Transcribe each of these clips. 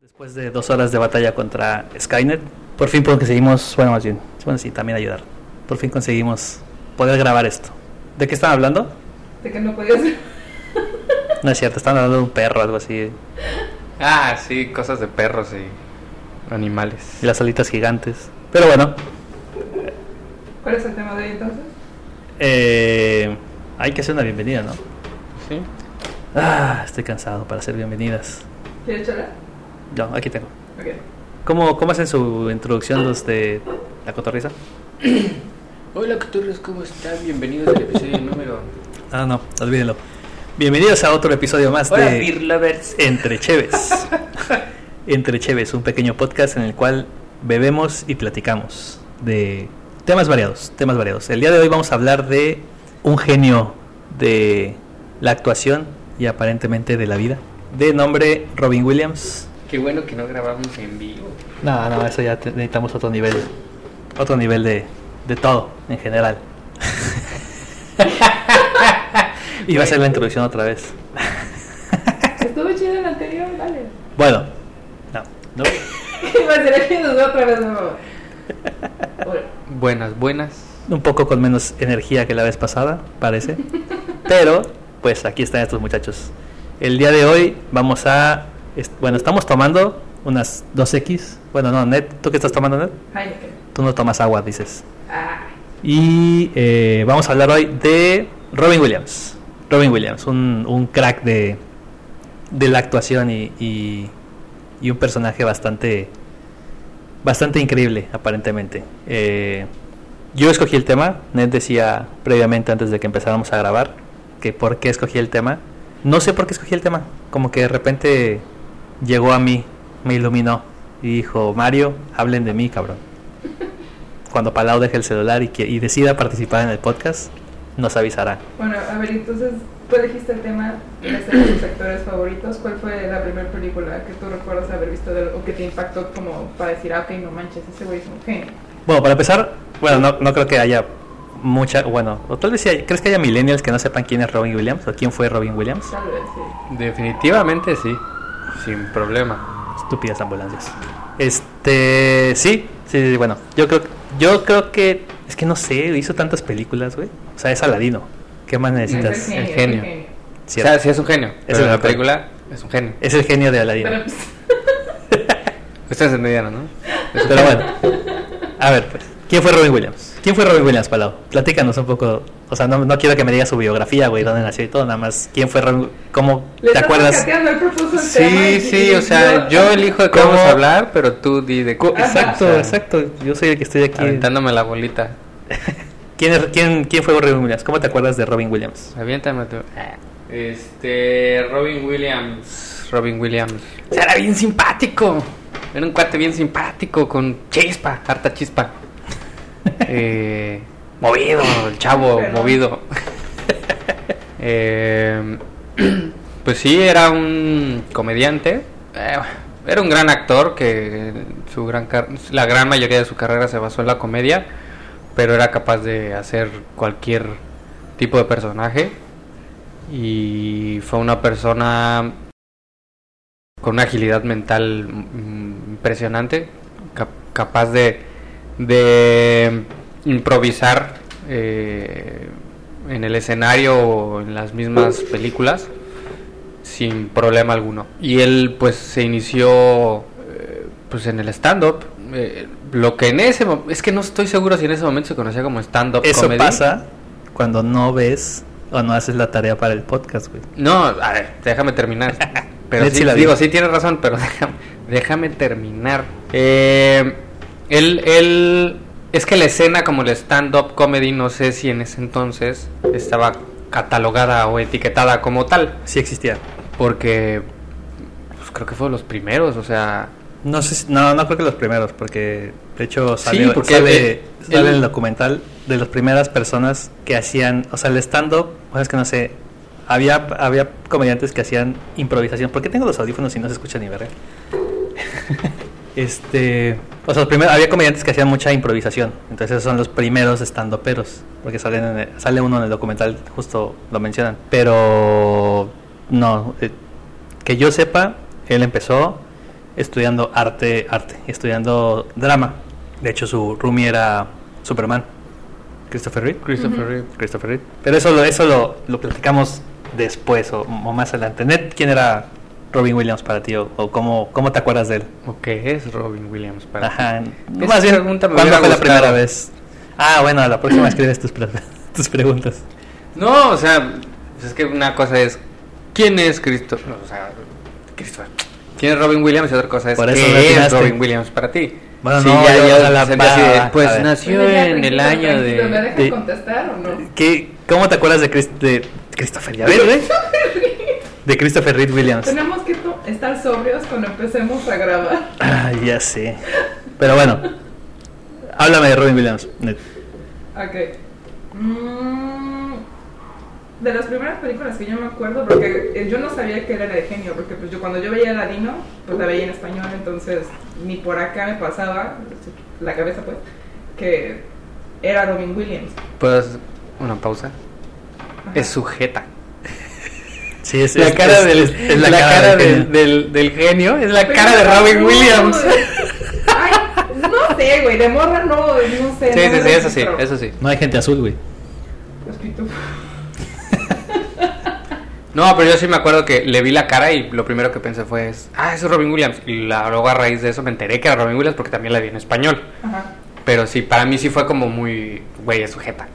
Después de dos horas de batalla contra Skynet, por fin conseguimos, bueno, más bien, bueno, sí, también ayudar. Por fin conseguimos poder grabar esto. ¿De qué están hablando? De que no podías. No es cierto, están hablando de un perro algo así. Ah, sí, cosas de perros y animales. Y las alitas gigantes. Pero bueno, ¿Cuál es el tema de hoy entonces? eh, hay que hacer una bienvenida, ¿no? Sí. Ah, estoy cansado para hacer bienvenidas. ¿Quieres charlar? Yo, aquí tengo. ¿Cómo, cómo hacen su introducción los de la cotorriza? Hola, Cotorros, ¿cómo están? Bienvenidos al episodio número. Ah, no, olvídenlo. Bienvenidos a otro episodio más Hola, de Lovers. Entre Cheves. Entre Cheves, un pequeño podcast en el cual bebemos y platicamos de temas variados, temas variados. El día de hoy vamos a hablar de un genio de la actuación y aparentemente de la vida, de nombre Robin Williams. Qué bueno que no grabamos en vivo. No, no, eso ya te- necesitamos otro nivel, otro nivel de, de todo en general. y va a ser la introducción otra vez. Estuvo chido el anterior, vale. Bueno, no, no. Que nos otra vez. Buenas, buenas. un poco con menos energía que la vez pasada, parece. Pero, pues aquí están estos muchachos. El día de hoy vamos a. est- Bueno, estamos tomando unas 2X. Bueno, no, Net, ¿tú qué estás tomando, Net? Heineken. Tú no tomas agua, dices. Ah, Y eh, vamos a hablar hoy de Robin Williams. Robin Williams, un, un crack de, de la actuación y, y, y un personaje bastante, bastante increíble, aparentemente. Eh, yo escogí el tema, Ned decía previamente antes de que empezáramos a grabar que por qué escogí el tema. No sé por qué escogí el tema, como que de repente llegó a mí, me iluminó y dijo, Mario, hablen de mí, cabrón cuando Palau deje el celular y, que, y decida participar en el podcast, nos avisará. bueno, a ver, entonces tú elegiste el tema de ser de tus actores favoritos. ¿Cuál fue la primera película que tú recuerdas haber visto de o que te impactó como para decir, ah, ok, no manches, ese güey es un genio? Bueno, para empezar, bueno, no, no creo que haya mucha, bueno, o tal vez ¿crees que haya millennials que no sepan quién es Robin Williams o quién fue Robin Williams? Tal vez, sí. Definitivamente sí. Sin problema. Estúpidas ambulancias. Este, sí, sí, sí, bueno, yo creo, yo creo que, es que no sé, hizo tantas películas, güey. O sea, es Aladino. ¿Qué más necesitas? Es el el genio. es genio. O sea, sí es un genio. Pero el en la mejor. película es un genio. Es el genio de Aladino. Pero Ustedes entendieron, ¿no? Es Pero bueno, a ver, pues, ¿quién fue Robin Williams? ¿Quién fue Robin Williams, Palau? Platícanos un poco. O sea, no, no quiero que me digas su biografía, güey, dónde nació y todo, nada más. ¿Quién fue Robin ¿Cómo le te acuerdas? el Sí, y- sí, y o sea, yo elijo de qué ¿Cómo? vamos a hablar, pero tú di de qué. Exacto, O sea, exacto. Yo soy el que estoy aquí. Aventándome la bolita. ¿Quién, es- quién, ¿Quién fue Robin Williams? ¿Cómo te acuerdas de Robin Williams? Aviéntame tú. Este, Robin Williams. Robin Williams. O sea, era bien simpático. Era un cuate bien simpático, con chispa, harta chispa. Eh, movido, el chavo, Pero- movido. Eh, pues sí, era un comediante. Eh, era un gran actor que su gran la gran mayoría de su carrera se basó en la comedia, pero era capaz de hacer cualquier tipo de personaje y fue una persona con una agilidad mental mm, impresionante, cap- capaz de, de improvisar eh, en el escenario o en las mismas películas sin problema alguno. Y él pues se inició eh, pues en el stand-up. eh, lo que en ese momento, es que no estoy seguro si en ese momento se conocía como stand-up Eso comedy. pasa cuando no ves o no haces la tarea para el podcast, güey. No, a ver, déjame terminar. Pero sí, digo, sí tienes razón, pero déjame, déjame terminar. Eh, él, él, es que la escena como el stand-up comedy, no sé si en ese entonces estaba catalogada o etiquetada como tal, Sí existía. porque pues, creo que fue los primeros, o sea, No sé, si- no, no creo que los primeros, porque de hecho sale, Sí, porque sale, el- sale documental de las primeras personas que hacían, o sea, el stand-up, o sea, es que no sé, había, había comediantes que hacían improvisación. ¿Por qué tengo los audífonos y no se escucha ni verga? este, o sea, los primeros, había comediantes que hacían mucha improvisación, entonces esos son los primeros stand-uperos, porque salen en el- sale uno en el documental, justo lo mencionan, pero No, eh, que yo sepa, él empezó estudiando arte, arte, estudiando drama. De hecho, su roomie era Superman, Christopher Reeve. Christopher. Reeve. Christopher Reeve. Pero eso, lo- eso lo, lo platicamos después o, o más adelante. Ned, ¿quién era Robin Williams para ti? ¿O, o cómo, cómo te acuerdas de él? ¿O qué es Robin Williams para ti? Ajá. Más bien, pregunta me ¿cuándo fue la gustado. primera vez? Ah, bueno, la próxima escribes tus, pre- tus preguntas. No, o sea, pues es que una cosa es ¿quién es Christopher? O sea, Christopher. ¿Quién es Robin Williams? Y otra cosa es Por eso ¿qué es. Robin Williams para ti? Bueno, Sí, no, ya, ya, a la- va, pues nació ya, en el año ¿Me de... dejan de- contestar o no? ¿Qué, ¿Cómo te acuerdas de, Chris- de Christopher? Ya ves, güey? De Christopher Reed Williams. Tenemos que estar sobrios cuando empecemos a grabar. Ah, ya sé. Pero bueno, háblame de Robin Williams. Ned. Ok. Mm, de las primeras películas que yo me acuerdo, porque eh, yo no sabía que él era de genio, porque pues yo cuando yo veía Ladino, pues la veía en español, entonces ni por acá me pasaba, la cabeza pues, que era Robin Williams. ¿Puedo hacer una pausa? Ajá. Es sujeta. Sí, es, La es- cara, es- del, es- es la cara del del, genio. del, del genio es la Pero cara de no, Robin Williams. Ay, no sé, güey, de morra no, no sé. Sí, no sí, sí, eso sí, eso sí. No hay gente azul, güey. No, pero yo sí me acuerdo que le vi la cara y lo primero que pensé fue, es, ah, eso es Robin Williams. Y la, luego a raíz de eso me enteré que era Robin Williams porque también la vi en español. Ajá. Pero sí, para mí sí fue como muy, güey, es sujeta.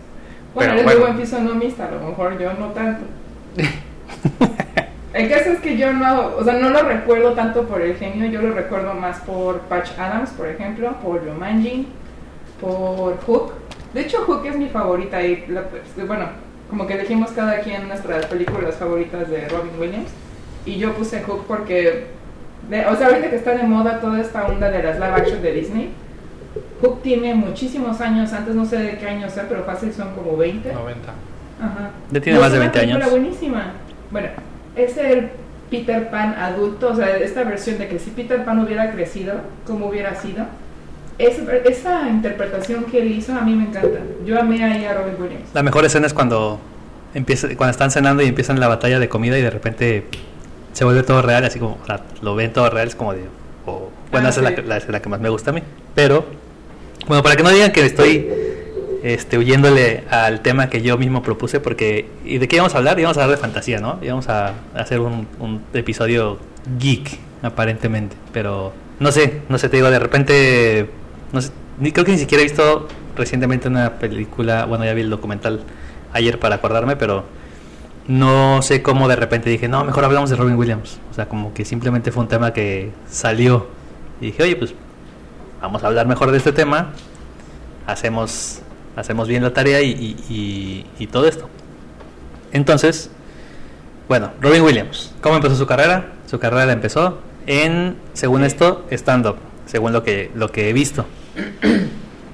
Bueno, Pero eres bueno. muy buen fisonomista, a lo mejor yo no tanto. El caso es que yo no, o sea, no lo recuerdo tanto por el genio, yo lo recuerdo más por Patch Adams, por ejemplo, por Jumanji, por Hook. De hecho, Hook es mi favorita y, la- pues, bueno, como que elegimos cada quien nuestras películas favoritas de Robin Williams. Y yo puse Hook porque, de- o sea, ahorita que está de moda toda esta onda de las live action de Disney, Hook tiene muchísimos años, antes no sé de qué años sea, pero fácil son como 20. 90. Ajá. Ya tiene No, más de es 20 una película años. buenísima. Bueno, es el Peter Pan adulto, o sea, esta versión de que si Peter Pan hubiera crecido, ¿cómo hubiera sido? Es- esa interpretación que él hizo a mí me encanta. Yo amé ahí a Robin Williams. La mejor escena es cuando empieza, cuando están cenando y empiezan la batalla de comida y de repente se vuelve todo real, así como o sea, lo ven todo real, es como de... o- bueno, Ah, esa es la, la escena que más me gusta a mí. Pero, bueno, para que no digan que estoy este, huyéndole al tema que yo mismo propuse, porque... ¿Y de qué íbamos a hablar? Íbamos a hablar de fantasía, ¿no? Íbamos a hacer un, episodio geek, aparentemente. Pero, no sé, no sé, te digo, de repente... No sé, creo que ni siquiera he visto recientemente una película, bueno, ya vi el documental ayer para acordarme, pero no sé cómo de repente dije, no, mejor hablamos de Robin Williams. O sea, como que simplemente fue un tema que salió. Y dije, oye, pues vamos a hablar mejor de este tema. Hacemos, hacemos bien la tarea y, y- y- y todo esto. Entonces, bueno, Robin Williams, ¿cómo empezó su carrera? Su carrera la empezó en, según esto, stand-up, según lo que, lo que he visto.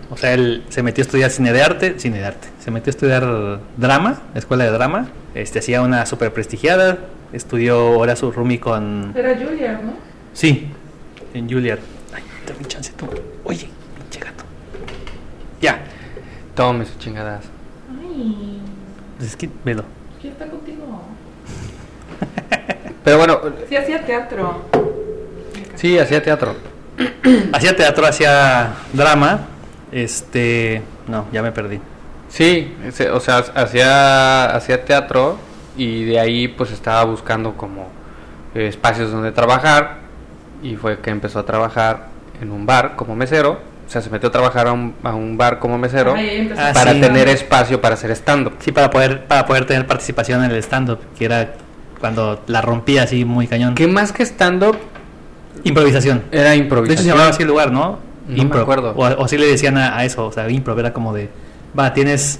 O sea, él se metió a estudiar cine de arte, cine de arte. Se metió a estudiar drama, escuela de drama. Este hacía una super prestigiada. Estudió ahora su roomie con. Era Julia, ¿no? Sí, en Juilliard. Ay, dame un chance tú. Oye, pinche gato. Ya. Tome sus chingadas. Ay, es que, velo. ¿qué está contigo? Pero bueno, Sí, hacía teatro. sí, hacía teatro. Hacía teatro, hacía drama. Este. No, ya me perdí. Sí, ese- o sea, hacía, hacía teatro y de ahí pues estaba buscando como eh, espacios donde trabajar y fue que empezó a trabajar en un bar como mesero. O sea, se metió a trabajar a un, a un bar como mesero. Ah, para sí. tener espacio para hacer stand-up. Sí, para poder, para poder tener participación en el stand-up, que era cuando la rompía así muy cañón. Que más que stand-up Improvisación. era De hecho, improvisación. se llamaba así el lugar, ¿no? No me acuerdo. O, o sí le decían a, a eso, o sea, improv, era como de, va, tienes,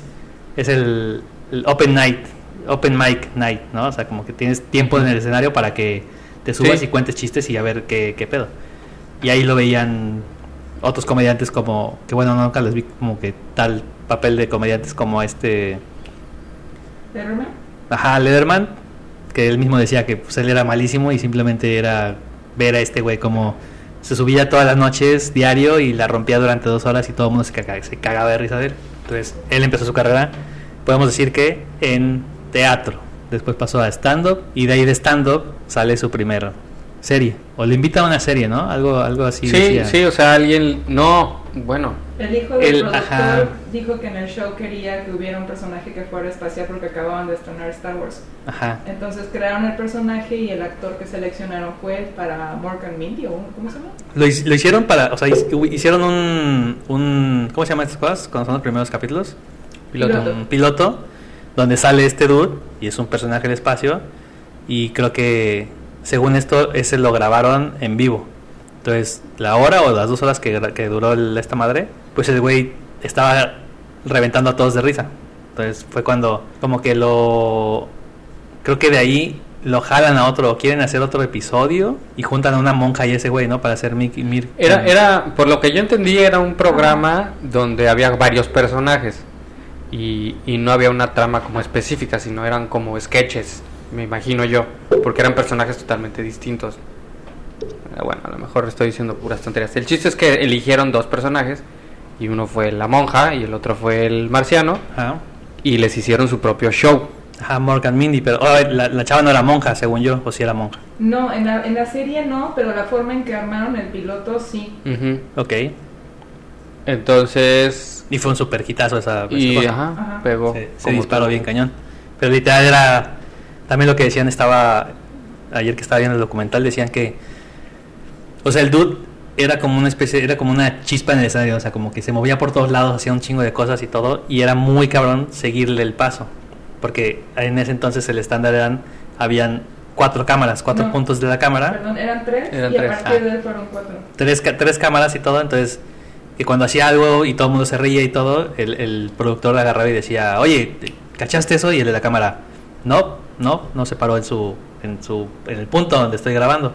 es el, el open night, open mic night, ¿no? O sea, como que tienes tiempo en el escenario para que te subas Sí. y cuentes chistes y a ver qué, qué pedo. Y ahí lo veían otros comediantes como, que bueno, nunca les vi como que tal papel de comediantes como este, ¿Letterman? ajá, Lederman, que él mismo decía que pues, él era malísimo y simplemente era ver a este güey como se subía todas las noches diario y la rompía durante dos horas y todo el mundo se, caga- se cagaba de risa de él. Entonces, él empezó su carrera, podemos decir que en teatro. después pasó a stand-up y de ahí de stand-up sale su primera serie. O le invita a una serie, ¿no? Algo, algo así. Sí, decía. sí, o sea, alguien, no, bueno, El hijo del El- productor ajá. dijo que en el show quería que hubiera un personaje que fuera espacial porque acababan de estrenar Star Wars. Ajá. Entonces crearon el personaje y el actor que seleccionaron fue él para Morgan Mindy o un- ¿cómo se llama? Lo, lo hicieron para, o sea, hic- hicieron un, un, ¿cómo se llaman estas cosas? Cuando son los primeros capítulos. Piloto. Un piloto, donde sale este dude y es un personaje del espacio. Y creo que, según esto, ese lo grabaron en vivo. Entonces, la hora o las dos horas que, duró el- esta madre, pues el güey estaba reventando a todos de risa. Entonces, fue cuando, como que lo. Creo que de ahí lo jalan a otro, quieren hacer otro episodio y juntan a una monja y ese güey, ¿no? Para hacer Mickey Mir. era, era, por lo que yo entendí, era un programa donde había varios personajes y, y no había una trama como específica, sino eran como sketches, me imagino yo, porque eran personajes totalmente distintos. Ah, Bueno, a lo mejor estoy diciendo puras tonterías. El chiste es que eligieron dos personajes y uno fue la monja y el otro fue el marciano Ajá. y les hicieron su propio show. Ajá, Morgan Mindy, pero oh, la, la chava no era monja, según yo, o si era monja. No, en la, en la serie no, pero la forma en que armaron el piloto sí. Ujú. Ok. Entonces, Y fue un super hitazo esa, esa y cosa. ajá, Ajá. pegó. se, disparó todo. bien cañón. Pero literal era. También lo que decían estaba. Ayer que estaba viendo el documental, decían que. O sea, el dude era como una especie. Era como una chispa en el escenario. O sea, como que se movía por todos lados, hacía un chingo de cosas y todo. Y era muy cabrón seguirle el paso. Porque en ese entonces el estándar eran. Habían cuatro cámaras, cuatro No. puntos de la cámara. Perdón, eran tres Eran y tres. a partir Ah. de él fueron cuatro. tres, tres cámaras y todo, entonces que cuando hacía algo y todo el mundo se reía y todo, el, el productor agarraba y decía, oye, ¿cachaste eso? Y el de la cámara, no, no, no se paró en su, en su, en el punto donde estoy grabando.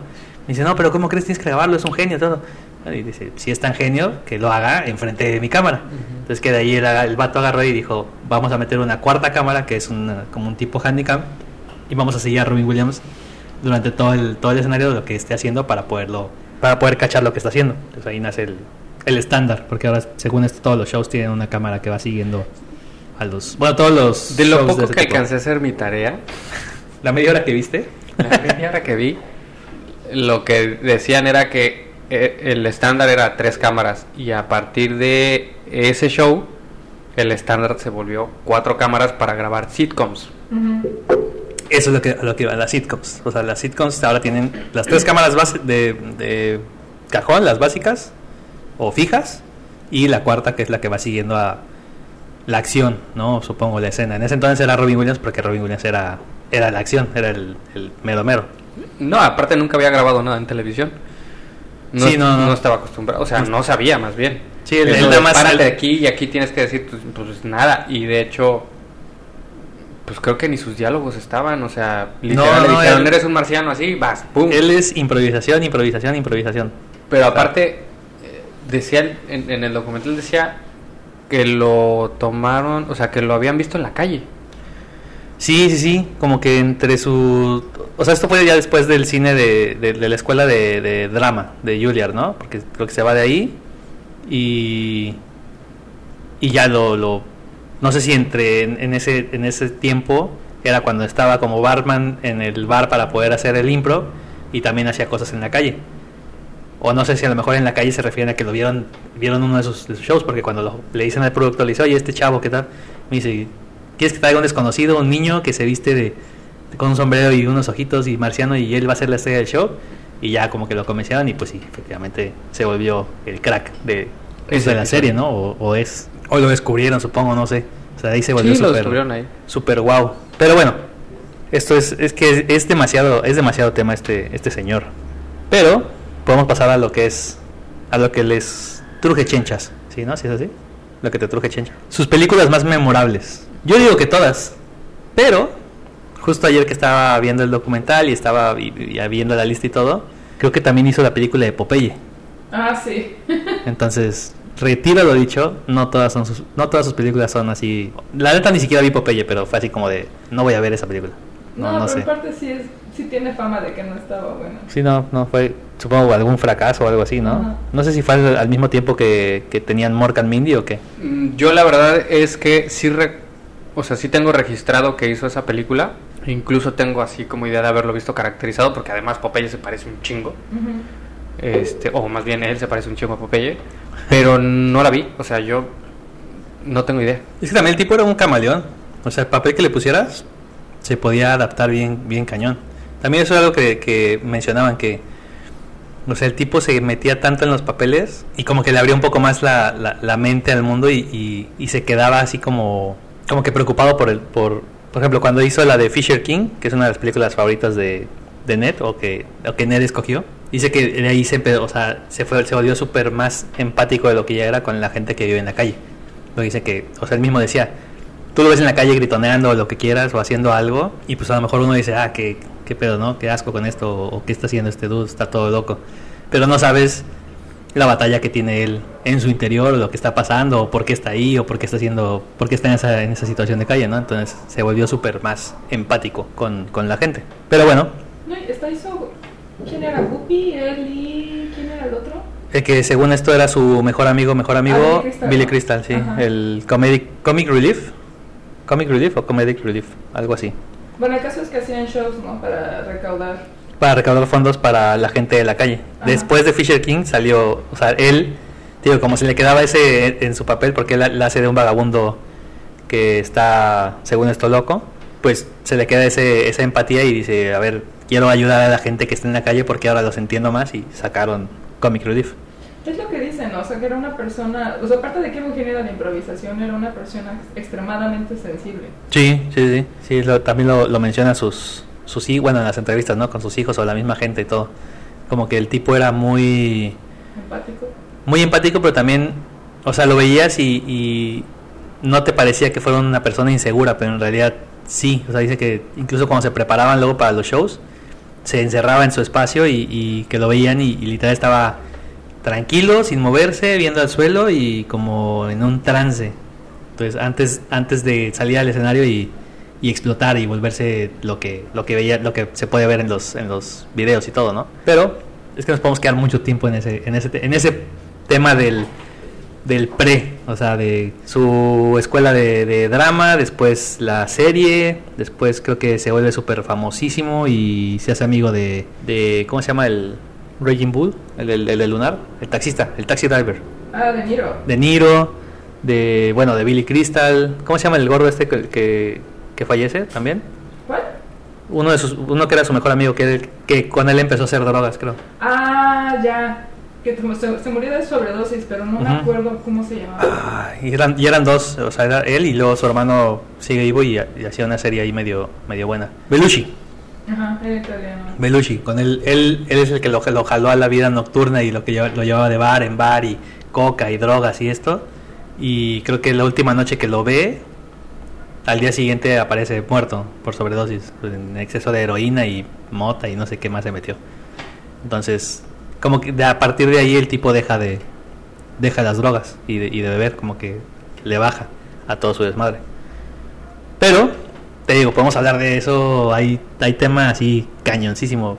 Me dice, no, pero ¿cómo crees? Tienes que grabarlo, es un genio, todo. Y dice, si es tan genio, que lo haga enfrente de mi cámara. Entonces que de ahí el, el vato agarró y dijo, vamos a meter una cuarta cámara, que es una- como un tipo handicap, y vamos a seguir a Robin Williams durante todo el, todo el escenario de lo que esté haciendo para poderlo para poder cachar lo que está haciendo. Entonces ahí nace el, el estándar, porque ahora según esto todos los shows tienen una cámara que va siguiendo a los bueno, todos los De lo poco que tipo. alcancé a hacer mi tarea, La media hora que viste. la media hora que vi, lo que decían era que eh, el estándar era tres cámaras y a partir de ese show el estándar se volvió cuatro cámaras para grabar sitcoms. Eso es lo que a lo que iban las sitcoms. O sea, las sitcoms ahora tienen las tres cámaras base de, de cajón, las básicas o fijas, y la cuarta que es la que va siguiendo a la acción, ¿no? Supongo la escena. En ese entonces era Robin Williams porque Robin Williams era era la acción, era el, el mero mero. No, aparte nunca había grabado nada en televisión. No, Sí, no, no. estaba acostumbrado, o sea, no sabía más bien. Sí, de nada más- párate él- aquí y aquí tienes que decir pues, pues, nada y de hecho pues creo que ni sus diálogos estaban, o sea, literal le no, dijeron, él- eres un marciano así, vas, pum. Él es improvisación, improvisación, improvisación. Pero aparte eh, decía el- en, en el documental decía que lo tomaron, o sea, que lo habían visto en la calle. Sí, sí, sí, como que entre su... O sea, esto fue ya después del cine de, de- la escuela de, de drama de Juilliard, ¿no? Porque creo que se va de ahí y... Y ya lo... lo no sé si entre en, en ese, en ese tiempo era cuando estaba como barman en el bar para poder hacer el impro y también hacía cosas en la calle. O no sé si a lo mejor en la calle se refieren a que lo vieron vieron uno de sus, de sus shows, porque cuando lo- le dicen al productor, le dice, oye, este chavo, ¿qué tal? Me dice, ¿quieres que traiga un desconocido, un niño que se viste de, con un sombrero y unos ojitos y marciano y él va a ser la estrella del show? Y ya como que lo convencieron y pues sí, efectivamente se volvió el crack de, pues, de la episodio. serie, ¿no? O, o es, o lo descubrieron, supongo, no sé. O sea, ahí se volvió Sí, lo súper descubrieron ahí. super wow. Pero bueno, esto es, es que es demasiado, es demasiado tema este, este señor. Pero podemos pasar a lo que es, a lo que les truje chenchas, ¿sí? ¿No? ¿Sí es así? Lo que te truje chencha. Sus películas más memorables. Yo digo que todas, pero justo ayer que estaba viendo el documental y estaba vi- vi- viendo la lista y todo, creo que también hizo la película de Popeye. Ah, sí. Entonces, retiro lo dicho, no todas son sus, no todas sus películas son así. La neta ni siquiera vi Popeye, pero fue así como de no voy a ver esa película. No, No, no, pero sé. aparte sí, es, sí tiene fama de que no estaba bueno. Sí, no, no fue, supongo algún fracaso o algo así, ¿no? Ajá. No sé si fue al, al mismo tiempo que, que tenían Morgan Mindy o qué. Mm, Yo la verdad es que sí, re- o sea, sí tengo registrado que hizo esa película Incluso tengo así como idea de haberlo visto caracterizado, porque además Popeye se parece un chingo. Este, o más bien él se parece un chingo a Popeye. Pero no la vi, o sea, yo no tengo idea. Es que también el tipo era un camaleón. O sea, el papel que le pusieras se podía adaptar bien, bien cañón. También eso es algo que, que mencionaban que, o sea, el tipo se metía tanto en los papeles y como que le abría un poco más la, la, la mente al mundo y, y, se quedaba así como, como que preocupado por el, por, por ejemplo, cuando hizo la de Fisher King, que es una de las películas favoritas de, de Ned o que, o que Ned escogió. Dice que ahí se, o sea, se, fue, se volvió súper más empático de lo que ya era con la gente que vive en la calle. Lo dice que, o sea, él mismo decía, tú lo ves en la calle gritoneando o lo que quieras o haciendo algo y pues a lo mejor uno dice, ah, qué, qué pedo, ¿no? Qué asco con esto o qué está haciendo este dude, está todo loco. Pero no sabes la batalla que tiene él en su interior o lo que está pasando o por qué está ahí o por qué está haciendo, por qué está en esa, en esa situación de calle, ¿no? Entonces se volvió súper más empático con, con la gente. Pero bueno, No, está hizo. ¿Quién era Guppy? Él y. ¿Quién era el otro? el que según esto era su mejor amigo, mejor amigo, Ah, Billy Crystal, Billy ¿no? Crystal, sí, Ajá. el comedic, comic relief, comic relief o comedic relief, algo así. Bueno, el caso es que hacían shows, ¿no? Para recaudar. para recaudar fondos para la gente de la calle. Ajá. Después de Fisher King salió, o sea, él, digo, como se le quedaba ese en su papel, porque él la hace de un vagabundo que está, según esto, loco, pues se le queda ese, esa empatía y dice, a ver, quiero ayudar a la gente que está en la calle porque ahora los entiendo más y sacaron Comic Relief. Es lo que dicen, ¿no? O sea, que era una persona. O sea, aparte de que era un genio de la improvisación, era una persona extremadamente sensible. Sí, sí, sí, sí, lo- también lo, lo menciona sus, sus hijos, bueno, en las entrevistas, ¿no? Con sus hijos o la misma gente y todo. Como que el tipo era muy... Empático. muy empático, pero también, o sea, lo veías y, y no te parecía que fuera una persona insegura, pero en realidad sí. O sea, dice que incluso cuando se preparaban luego para los shows, se encerraba en su espacio y, y que lo veían y, y literal estaba tranquilo, sin moverse, viendo al suelo y como en un trance. Entonces, antes, antes de salir al escenario y, y explotar y volverse lo que, lo que veía, lo que se puede ver en los, en los videos y todo, ¿no? Pero es que nos podemos quedar mucho tiempo en ese, en ese, en ese tema del, del pre, o sea, de su escuela de, de drama, después la serie, después creo que se vuelve súper famosísimo y se hace amigo de, de, ¿cómo se llama? El Raging Bull, el, el, Lunar, el taxista, el taxi driver, Ah, De Niro. de Niro, de, bueno, de Billy Crystal, ¿cómo se llama el gordo este que, que, que fallece también? ¿Cuál? Uno de sus, uno que era su mejor amigo, que, que con él empezó a hacer drogas, creo. Ah, ya. Que se, se murió de sobredosis, pero no me acuerdo cómo se llamaba. Ah, y, eran, y eran dos, o sea, era él y luego su hermano sigue vivo y, y hacía una serie ahí medio, medio buena. Belushi, Ajá, italiano. Belushi, con él, él, él es el que lo, lo jaló a la vida nocturna y lo que lleva- lo llevaba de bar en bar y coca y drogas y esto. Y creo que la última noche que lo ve, al día siguiente aparece muerto por sobredosis, pues, en exceso de heroína y mota y no sé qué más se metió. Entonces, como que a partir de ahí el tipo deja de deja las drogas y de, y de beber, como que le baja a todo su desmadre. Pero, te digo, podemos hablar de eso, hay, hay tema así cañoncísimo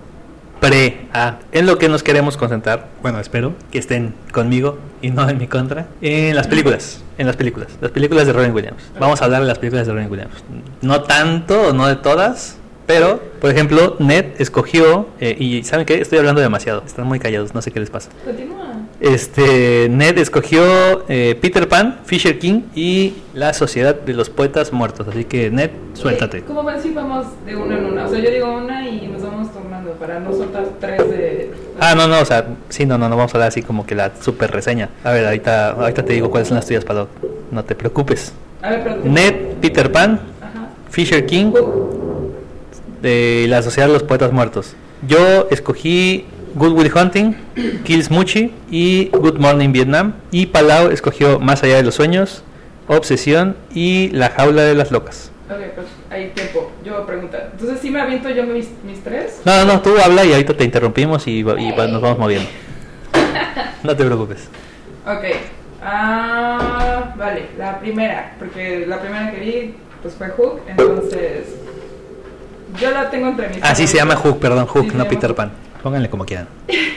pre a en lo que nos queremos concentrar. Bueno, espero que estén conmigo y no en mi contra. En las películas, en las películas, las películas de Robin Williams. Vamos a hablar de las películas de Robin Williams. No tanto, no de todas, pero, por ejemplo, Ned escogió, eh, y ¿saben qué? Estoy hablando demasiado, están muy callados, no sé qué les pasa. Continúa. Este, Ned escogió eh, Peter Pan, Fisher King y la Sociedad de los Poetas Muertos. Así que, Ned, suéltate. Ok, ¿Cómo ven si vamos de una en una? O sea, yo digo una y nos vamos tornando para no soltar tres de... Ah, no, no, o sea, sí, no, no, no vamos a hablar así como que la super reseña. A ver, ahorita, ahorita te digo cuáles son las tuyas, Paddock. No te preocupes. A ver, pero... Ned, Peter Pan, Ajá. Fisher King Hook. de la Sociedad de los Poetas Muertos. Yo escogí Good Will Hunting, Kills Muchi y Good Morning Vietnam. Y Palau escogió Más allá de los sueños, Obsesión y La jaula de las locas. Ok, pues hay tiempo. Yo voy a preguntar. Entonces, ¿sí me aviento yo mis, mis tres? No, no, no, tú habla y ahorita te interrumpimos y, y va- nos vamos moviendo. No te preocupes. Ok. Ah, vale, la primera, porque la primera que vi pues fue Hook, entonces yo la tengo entre mis Así se llama. Hook, perdón, Hook, Sí, no Peter. Pan. Pónganle como quieran.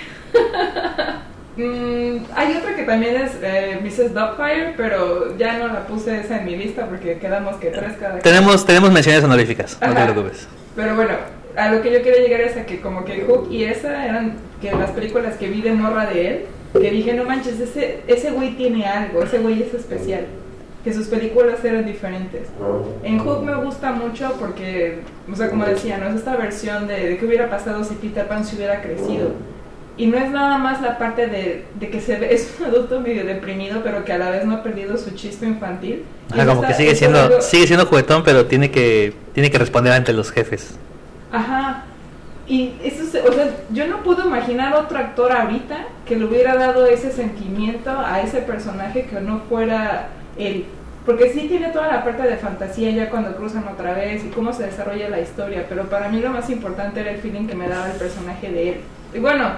Mm, hay otra que también es eh, Mrs. Doubtfire, pero ya no la puse esa en mi lista porque quedamos que tres cada. Tenemos, tenemos menciones honoríficas, no te Ajá. preocupes. Pero bueno, a lo que yo quería llegar es a que como que Hook y esa eran que las películas que vi de morra de él, que dije, no manches, ese, ese güey tiene algo, ese güey es especial. Que sus películas eran diferentes. En Hook me gusta mucho porque, o sea, como decía, ¿no? Es esta versión de, de qué hubiera pasado si Peter Pan se hubiera crecido. Y no es nada más la parte de, de que se ve, es un adulto medio deprimido, pero que a la vez no ha perdido su chiste infantil. Ah, como esta- que sigue siendo, algo- sigue siendo juguetón, pero tiene que, tiene que responder ante los jefes. Ajá. Y eso, se- o sea, yo no puedo imaginar otro actor ahorita que le hubiera dado ese sentimiento a ese personaje que no fuera él. Porque sí tiene toda la parte de fantasía ya cuando cruzan otra vez y cómo se desarrolla la historia, pero para mí lo más importante era el feeling que me daba el personaje de él. Y bueno,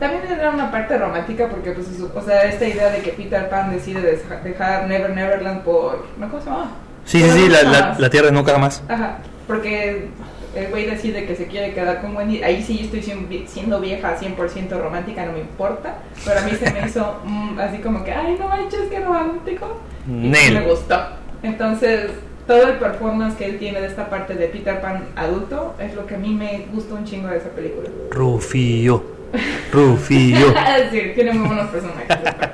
también era una parte romántica porque, pues, o sea, esta idea de que Peter Pan decide deja- dejar Never Neverland por... ¿no? ¿Cómo se llama? Sí, sí, sí, la, la, la tierra nunca más. Ajá, porque el güey decide que se quiere quedar con Wendy. Ahí sí estoy siendo vie- siendo vieja 100% romántica, no me importa. Pero a mí se me hizo mm, así como que, ay, no manches, qué romántico. Y sí Nel. me gustó. Entonces, todo el performance que él tiene de esta parte de Peter Pan adulto es lo que a mí me gustó un chingo de esa película. Rufillo. Rufillo. sí, tiene muy buenos personajes.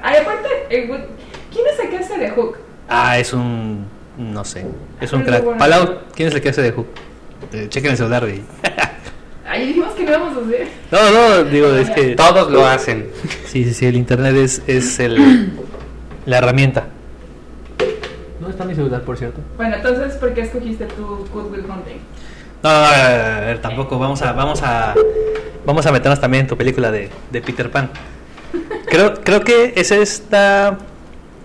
Ay, aparte, güey- ¿quién es el que hace de Hook? Ah, es un. No sé. Es un crack. Palau, ¿quién es el que hace de Hook? Eh, chequen el celular, güey. Ay, dijimos que no íbamos a hacer. No, no, digo, es que. Todos lo hacen. Sí, sí, sí, el internet es, es el, la herramienta. ¿Dónde está mi celular, por cierto? Bueno, entonces, ¿por qué escogiste tu Good Will Hunting? No, no, no, a ver, a ver, tampoco. Vamos a, vamos a, vamos a meternos también en tu película de, de Peter Pan. Creo, creo que es esta.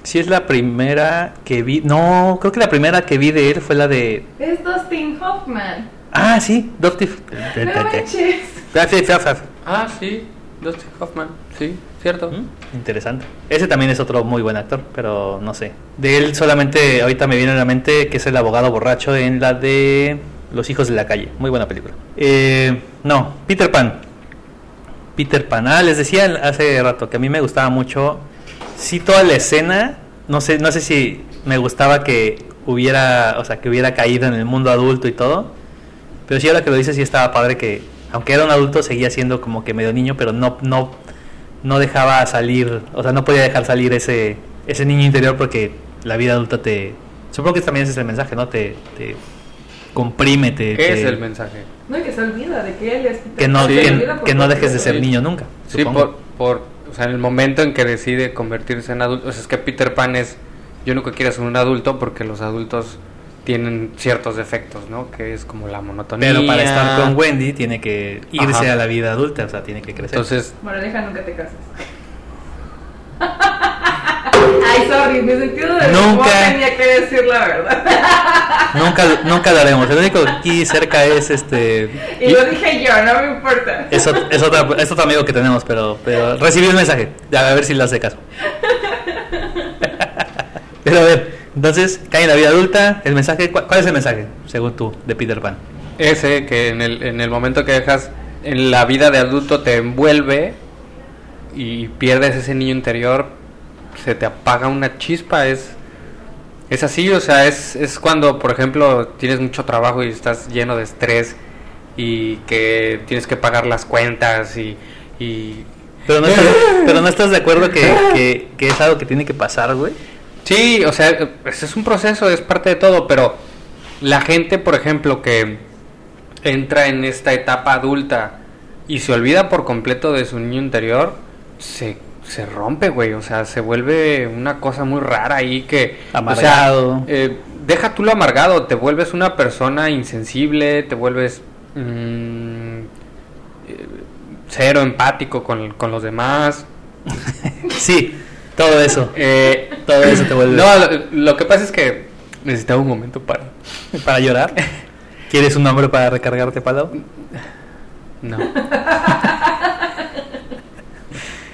Sí, es la primera que vi. No, creo que la primera que vi de él fue la de. Es Dustin Hoffman. Ah, sí, Doctor. No manches. Ah, sí, Dustin Hoffman, sí, cierto. Mm, Interesante. Ese también es otro muy buen actor, pero no sé. De él solamente ahorita me viene a la mente que es el abogado borracho en la de Los hijos de la calle. Muy buena película. Eh, no, Peter Pan. Peter Pan. Ah, les decía hace rato que a mí me gustaba mucho. Sí, toda la escena. No sé, no sé si me gustaba que hubiera, o sea, que hubiera caído en el mundo adulto y todo. Pero sí, ahora que lo dices, sí estaba padre que, aunque era un adulto, seguía siendo como que medio niño, pero no, no, no dejaba salir, o sea, no podía dejar salir ese, ese niño interior porque la vida adulta te... Supongo que también ese es el mensaje, ¿no? Te, te comprime, te... ¿Qué te- es el mensaje? No, que se olvida de que él es. Que no, Sí. que, que no dejes de ser niño nunca. Sí, supongo. por, por, sea, en el momento en que decide convertirse en adulto, o sea, es que Peter Pan es, yo nunca quiero ser un adulto porque los adultos tienen ciertos defectos, ¿no? Que es como la monotonía. Pero para estar con Wendy tiene que irse Ajá. a la vida adulta, o sea, tiene que crecer. Entonces, Bueno, deja, nunca te casas. Ay, sorry, mi sentido de Nunca. humor tenía que decir la verdad. nunca, nunca lo haremos. El único aquí cerca es este... Y lo dije yo, no me importa. Es, es, otro amigo que tenemos, pero, pero recibí un mensaje. Ya, a ver si le hace caso. pero a ver, entonces, cae en la vida adulta. El mensaje, ¿cuál, cuál es el mensaje, según tú, de Peter Pan? ese que en el, en el momento que dejas en la vida de adulto te envuelve y pierdes ese niño interior, se te apaga una chispa, es... Es así, o sea, es, es cuando, por ejemplo, tienes mucho trabajo y estás lleno de estrés y que tienes que pagar las cuentas y, y Pero no estás, pero no estás de acuerdo que, que, que es algo que tiene que pasar, güey. Sí, o sea, ese es un proceso, es parte de todo, pero la gente, por ejemplo, que entra en esta etapa adulta y se olvida por completo de su niño interior, se, se rompe, güey, o sea, se vuelve una cosa muy rara ahí que... Amargado. O sea, eh, deja tú lo amargado, te vuelves una persona insensible, te vuelves... mm, eh, cero empático con, con los demás. Sí, todo eso. Eh, Todo eso te vuelve. no, lo, lo que pasa es que necesitaba un momento para. Para llorar. ¿Quieres un nombre para recargarte, Palau? No.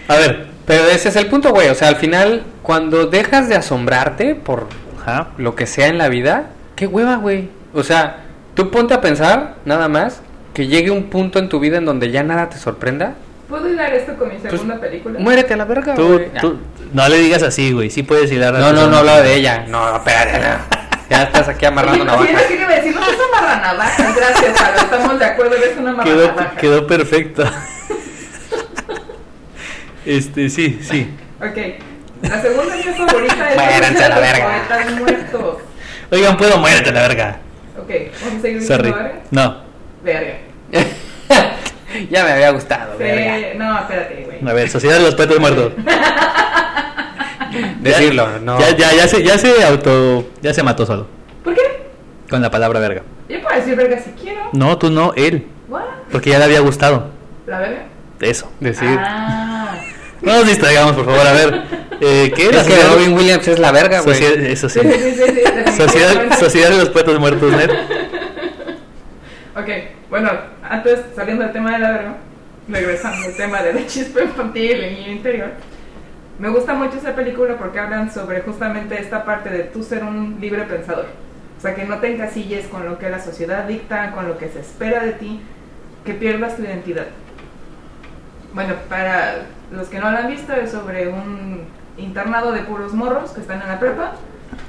A ver. Pero ese es el punto, güey. O sea, al final, cuando dejas de asombrarte por Ajá. lo que sea en la vida, qué hueva, güey. O sea, tú ponte a pensar, nada más, que llegue un punto en tu vida en donde ya nada te sorprenda. ¿Puedo hilar esto con mi segunda película? Muérete a la verga, Tú, güey. tú- no le digas así, güey. Sí puedes hilar a No, no, no hablaba de ella. No, espérate. no. Ya estás aquí amarrando si navajas. es que iba a decir, no seas amarranavajas, gracias, Pablo. Estamos de acuerdo, eres una Quedó, amarranavaja. quedó perfecto. Este, sí, sí. Ok. La segunda mía favorita es Muéranse a la Los verga. Poetas Muertos. Oigan, puedo muérete la verga. Ok, ¿vamos a seguir Sorry. verga? No. Verga. ya me había gustado, Sí, verga. no, espérate, güey. A ver, Sociedad de los Poetas Muertos. Decirlo, no. Ya, ya, ya se, ya se auto, ya se mató solo ¿Por qué? con la palabra verga. Yo puedo decir verga si quiero. No, tú no, él, ¿What? porque ya le había gustado. ¿La verga? Eso. Decir. Ah. No nos distraigamos, por favor. A ver, eh, ¿qué? Es La que Robin Williams es la verga, güey. Sociedad- eso sí. Sí, Sociedad, de los Poetas Muertos, net. Ok, bueno, antes saliendo del tema de la verga, regresando al tema de la chispa infantil y el niño interior, me gusta mucho esa película porque hablan sobre justamente esta parte de tú ser un libre pensador. O sea, que no te encasilles con lo que la sociedad dicta, con lo que se espera de ti, que pierdas tu identidad. Bueno, para los que no lo han visto, es sobre un internado de puros morros que están en la prepa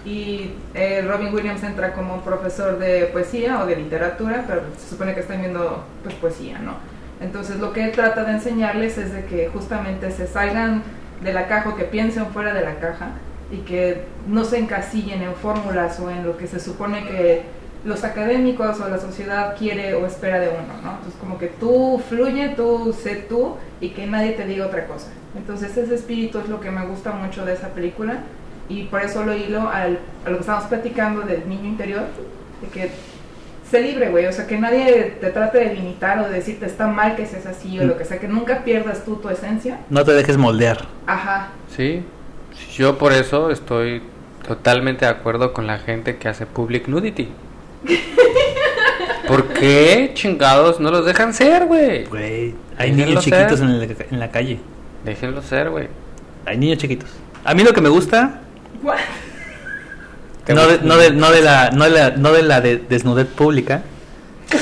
y eh, Robin Williams entra como profesor de poesía o de literatura, pero se supone que están viendo pues poesía, ¿no? Entonces lo que trata de enseñarles es de que justamente se salgan de la caja o que piensen fuera de la caja y que no se encasillen en fórmulas o en lo que se supone que los académicos o la sociedad quiere o espera de uno, ¿no? Entonces como que tú fluye, tú sé tú y que nadie te diga otra cosa. Entonces ese espíritu es lo que me gusta mucho de esa película y por eso lo hilo al, a lo que estamos platicando del niño interior, de que sé libre, güey, o sea, que nadie te trate de limitar o de decirte está mal que seas así o lo que sea, que nunca pierdas tú tu esencia. No te dejes moldear. Ajá, Sí. Yo por eso estoy totalmente de acuerdo con la gente que hace public nudity. ¿Por qué chingados no los dejan ser, güey? Güey, hay Déjenlo niños ser. chiquitos en la, en la calle. Déjenlo ser, güey. Hay niños chiquitos. A mí lo que me gusta, no de, gusta? no de, no de la, no de la, no de la de desnudez pública,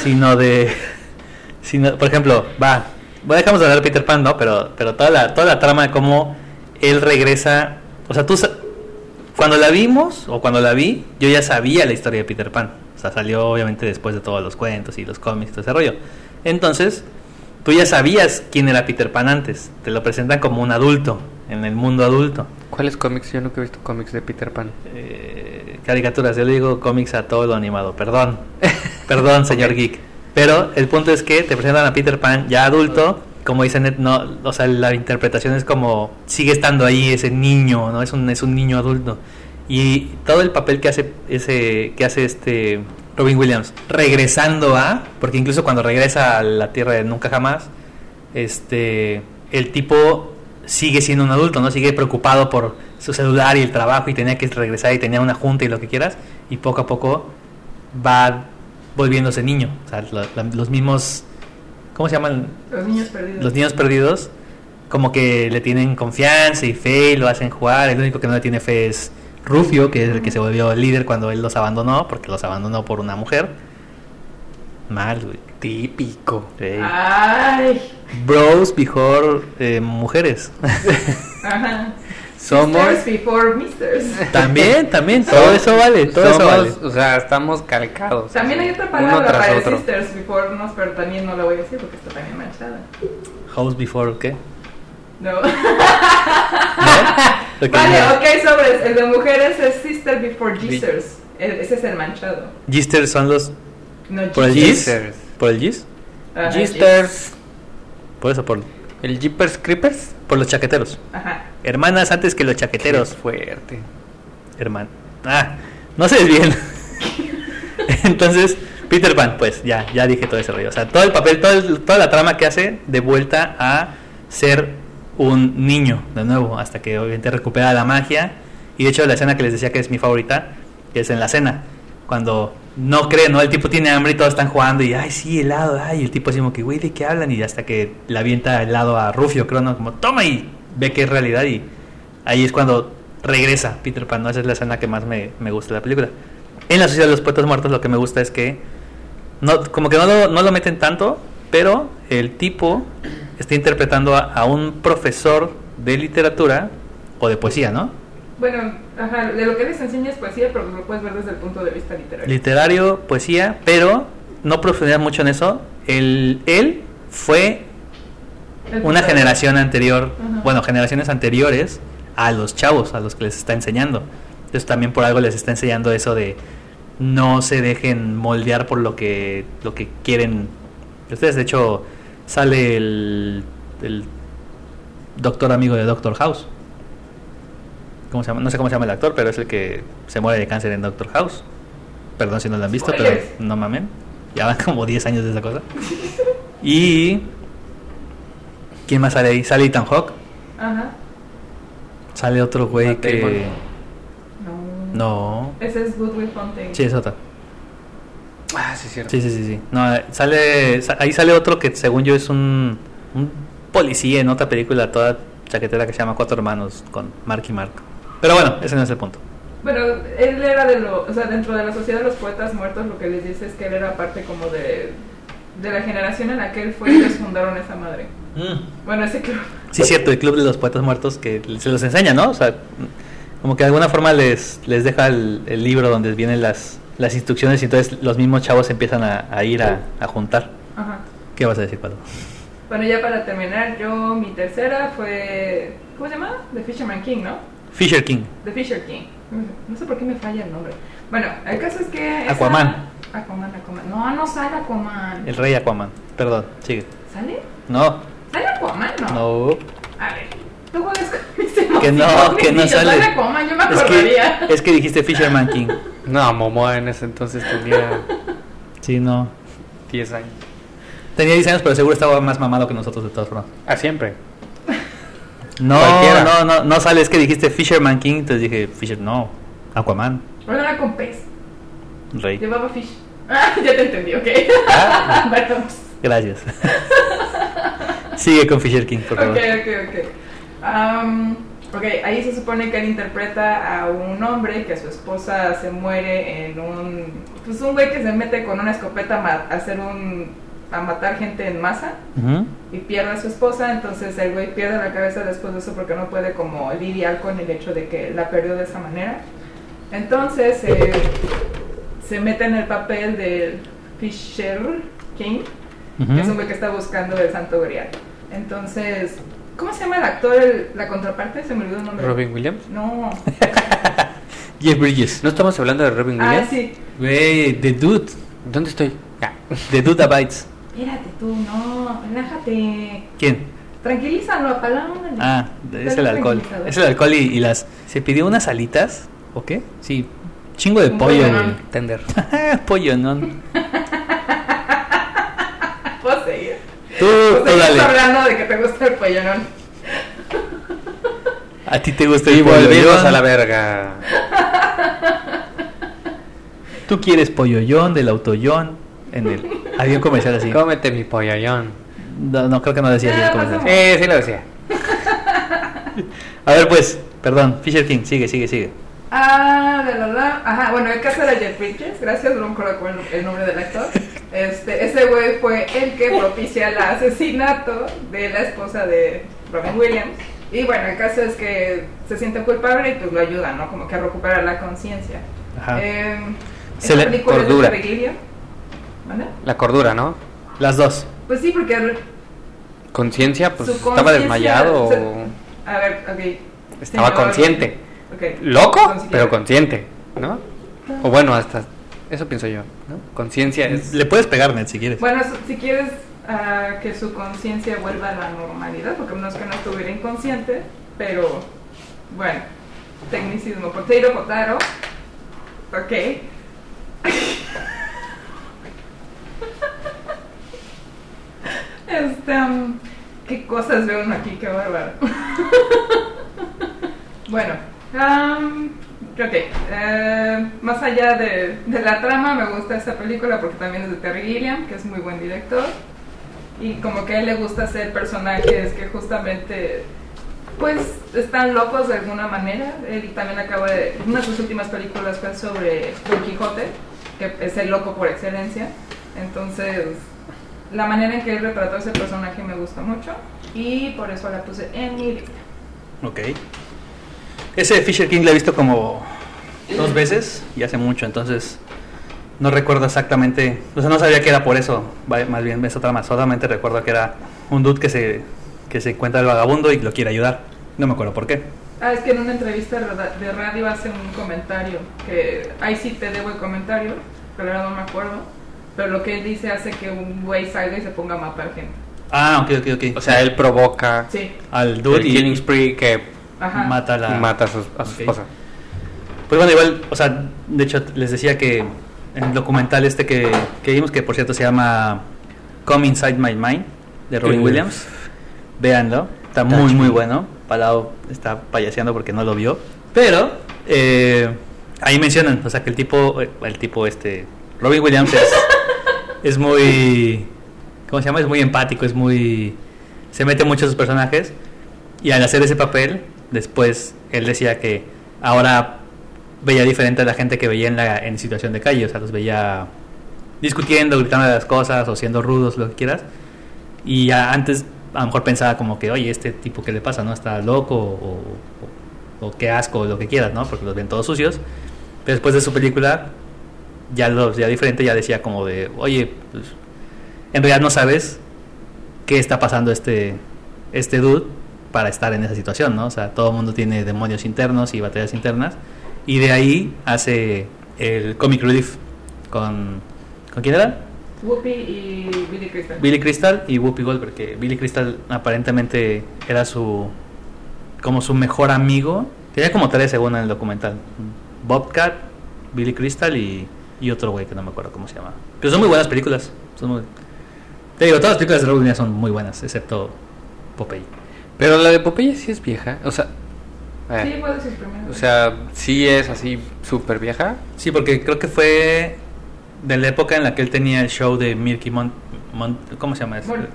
sino de, sino, por ejemplo, va, bueno, dejamos de hablar de Peter Pan, ¿no? Pero, pero toda la, toda la trama de cómo él regresa, o sea, tú, cuando la vimos o cuando la vi, yo ya sabía la historia de Peter Pan. O sea, salió obviamente después de todos los cuentos y los cómics y todo ese rollo. Entonces, tú ya sabías quién era Peter Pan antes. Te lo presentan como un adulto, en el mundo adulto. ¿Cuáles cómics? Yo nunca he visto cómics de Peter Pan. Eh, caricaturas, yo le digo cómics a todo lo animado, perdón, perdón señor geek. Pero el punto es que te presentan a Peter Pan ya adulto, como dice Net, no, o sea, la interpretación es como sigue estando ahí ese niño, no es un es un niño adulto. Y todo el papel que hace ese que hace este Robin Williams regresando a, porque incluso cuando regresa a la tierra de nunca jamás, este el tipo sigue siendo un adulto, ¿no? Sigue preocupado por su celular y el trabajo y tenía que regresar y tenía una junta y lo que quieras y poco a poco va volviéndose niño, o los mismos ¿cómo se llaman? Los niños perdidos. Los niños perdidos como que le tienen confianza y fe y lo hacen jugar, el único que no le tiene fe es Rufio, que es el que se volvió el líder cuando él los abandonó, porque los abandonó por una mujer. Mal, güey. Típico. Ay, Bros before eh, mujeres. ajá. Somos. Sisters before misters. también, también, todo eso vale, todo eso somos, vale. O sea, estamos calcados. También hay otra palabra para otro. sisters before nos, pero también no la voy a decir porque está también manchada. House before, ¿qué? No. ¿No? Vale, no. ok, sobres. El de mujeres es sister before sisters. E- Ese es el manchado. Gisters son los No, por el Jesus. gis, Gisters. por el gis, Ajá, Gisters. por eso por El Jeepers Creepers. por los chaqueteros. Ajá. Hermanas antes que los chaqueteros. Qué fuerte. hermano. Ah, no sé bien. Entonces, Peter Pan, pues ya, ya dije todo ese rollo. O sea, todo el papel, todo el- toda la trama que hace de vuelta a ser un niño de nuevo, hasta que obviamente recupera la magia. Y de hecho, la escena que les decía que es mi favorita, que es en la cena, cuando no cree, ¿no? El tipo tiene hambre y todos están jugando y, ay, sí, helado, ay, y el tipo así como que, güey, ¿de qué hablan? Y hasta que le avienta helado a Rufio, creo, ¿no? Como, toma y ve que es realidad y ahí es cuando regresa Peter Pan, ¿no? Esa es la escena que más me, me gusta de la película. En la Sociedad de los Poetas Muertos lo que me gusta es que, no, como que no lo, no lo meten tanto, pero el tipo está interpretando a, a un profesor de literatura o de poesía, ¿no? Bueno, ajá, de lo que les enseña es poesía, pero lo puedes ver desde el punto de vista literario. Literario, poesía, pero no profundizar mucho en eso. El, él fue una generación anterior, Ajá. bueno, generaciones anteriores a los chavos, a los que les está enseñando. Entonces también por algo les está enseñando eso de no se dejen moldear por lo que lo que quieren. Ustedes, de hecho, sale el, el doctor amigo de Doctor House. ¿Cómo se llama? No sé cómo se llama el actor, pero es el que se muere de cáncer en Doctor House. Perdón si no lo han visto, pero no mamen. Ya van como 10 años de esa cosa. Y. ¿Quién más sale ahí? Sale Ethan Hawke. Ajá. Sale otro güey Matt que. Damon. No. No. Ese es Good Will Hunting. Sí, es otro. Ah, sí, es cierto. Sí, sí, sí. sí. No, eh, sale, sa- ahí sale otro que según yo es un, un policía en otra película toda chaquetera que se llama Cuatro Hermanos con Mark y Mark. Pero bueno, ese no es el punto. Bueno, él era de lo, o sea, dentro de la sociedad de los poetas muertos, lo que les dice es que él era parte como de, de la generación en la que él fue y ellos fundaron esa madre. Bueno, ese club. Sí, cierto, el Club de los Poetas Muertos que se los enseña, ¿no? O sea, como que de alguna forma les, les deja el, el libro donde vienen las, las instrucciones y entonces los mismos chavos empiezan a, a ir a, a juntar. Ajá. ¿Qué vas a decir, Pablo? Bueno, ya para terminar, yo, mi tercera fue, ¿cómo se llama? The Fisherman King, ¿no? Fisher King. The Fisher King. No sé por qué me falla el nombre. Bueno, el caso es que... Aquaman. Aquaman, Aquaman. No, no sale Aquaman. El rey Aquaman. Perdón, sigue. ¿Sale? No, ¿Sale Aquaman? No. no. A ver, tú juegas con mis emociones. Que no, que no sale. Sale Aquaman, yo me Es acordaría. que, es que dijiste Fisherman King. No, Momoa en ese entonces tenía Sí, no. 10 años. Tenía 10 años, pero seguro estaba más mamado que nosotros de todas formas. Ah, siempre. No, Cualquiera. no, no, no sale, es que dijiste Fisherman King, entonces dije Fisher, no, Aquaman, Bueno, era con pez. Rey. Llevaba fish. Ah, ya te entendí, ok. Ah. bueno, Gracias. Sigue con Fisher King, por favor. ok, ok, ok. Am, ok, ahí se supone que él interpreta a un hombre que su esposa se muere en un. Pues un güey que se mete con una escopeta a, hacer un. a matar gente en masa. Y pierde a su esposa, entonces el güey pierde la cabeza después de eso porque no puede como lidiar con el hecho de que la perdió de esa manera. Entonces eh, se mete en el papel del Fisher King, Ujú. que es un güey que está buscando el Santo Grial. Entonces, ¿cómo se llama el actor, el- la contraparte? Se me olvidó el nombre. ¿Robin Williams? No. Jeff Bridges. ¿No estamos hablando de Robin Ah, Williams? sí. Güey, The Dude. ¿Dónde estoy? Ah. The Dude Abides. Espérate tú, no, relájate. ¿Quién? Tranquilízalo, apágalo. Ah, es el alcohol. Es el alcohol y, y las... ¿Se pidió unas alitas? ¿O qué? Sí. Chingo de Un pollo, pollo. Tender. pollo, ¿no? ¿Puedo seguir? Tú, O tú dale. estás hablando de que te gusta el pollonón. A ti te gusta Y el pollo. volvimos a la verga. Tú quieres polloyón del autoyón en el... Había un comercial así. Cómete mi pollón. No, no, creo que no decía así el comercial. Sí, sí lo decía. A ver, pues, perdón, Fisher King, sigue, sigue, sigue. Ah, la la la. Ajá, bueno, el caso era Jeff Bridges. Gracias, no me acuerdo cuál el nombre del actor. Este, ese güey fue el que propicia el asesinato de la esposa de Robin Williams. Y bueno, el caso es que se siente culpable y pues lo ayuda, ¿no? Como que a recuperar la conciencia. Ajá. Eh, Se le- de cordura. La cordura, ¿no? Las dos. Pues sí, porque Conciencia, pues estaba desmayado se- A ver, ok. estaba Señor- consciente. Loco, Consciente. pero consciente, ¿no? O bueno, hasta eso pienso yo, ¿no? Conciencia es Le puedes pegar, Ned, si quieres. Bueno, si quieres ah, que su conciencia vuelva a la normalidad, porque no es que no estuviera inconsciente, pero bueno, tecnicismo. Potato, potaro. Ok. Este, um, qué cosas veo uno aquí, qué bárbaro. bueno, um, ok. eh, más allá de, de la trama, me gusta esta película porque también es de Terry Gilliam, que es muy buen director. Y como que a él le gusta hacer personajes que justamente, pues, están locos de alguna manera. Él también acaba de. Una de sus últimas películas fue sobre Don Quijote, que es el loco por excelencia. Entonces, la manera en que él retrató ese personaje me gusta mucho. Y por eso la puse en mi lista. Ok. Ese Fisher King lo he visto como dos veces y hace mucho, entonces no recuerdo exactamente, o sea, no sabía que era por eso, más bien es otra más, solamente recuerdo que era un dude que se, que se encuentra el vagabundo y lo quiere ayudar. No me acuerdo por qué. Ah, es que en una entrevista de radio hace un comentario, que ahí sí te debo el comentario, pero ahora no me acuerdo, pero lo que él dice hace que un güey salga y se ponga a matar gente. Ah, ok, ok, ok. O sea, él provoca Sí, al dude el y killing spree que ajá. mata a la... mata a su, a su esposa. Pues bueno, igual, o sea, de hecho les decía que en el documental este que, que vimos, que por cierto se llama Come Inside My Mind, de Robin Uf. Williams, véanlo, está Touch muy muy bueno, Palau está payaseando porque no lo vio, pero eh, ahí mencionan, o sea, que el tipo, eh, el tipo este, Robin Williams es, es muy, ¿cómo se llama? Es muy empático, es muy, se mete mucho en sus personajes y al hacer ese papel, después él decía que ahora veía diferente a la gente que veía en la en situación de calle, o sea, los veía discutiendo, gritando las cosas o siendo rudos, lo que quieras. Y ya antes a lo mejor pensaba como que, oye, este tipo qué le pasa, ¿no? Está loco o, o- qué asco, lo que quieras, ¿no? Porque los ven todos sucios. Pero después de su película, ya los ya diferente, ya decía como de, oye, pues, en realidad no sabes qué está pasando este, este dude para estar en esa situación, ¿no? O sea, todo el mundo tiene demonios internos y batallas internas. Y de ahí hace el Comic Relief con... ¿Con quién era? Whoopi y Billy Crystal. Billy Crystal y Whoopi Goldberg, que Billy Crystal aparentemente era su como su mejor amigo. Tenía como tres según en el documental. Bobcat, Billy Crystal y, y otro güey que no me acuerdo cómo se llama. Pero son muy buenas películas. Son muy- Te digo, todas las películas de Robin son muy buenas, excepto Popeye. Pero la de Popeye sí es vieja. O sea, eh, Sí, fue de sus primeros. o sea, sí es así súper vieja. Sí, porque creo que fue de la época en la que él tenía el show de Milky Mon... Mon- ¿Cómo se llama eso? Mork.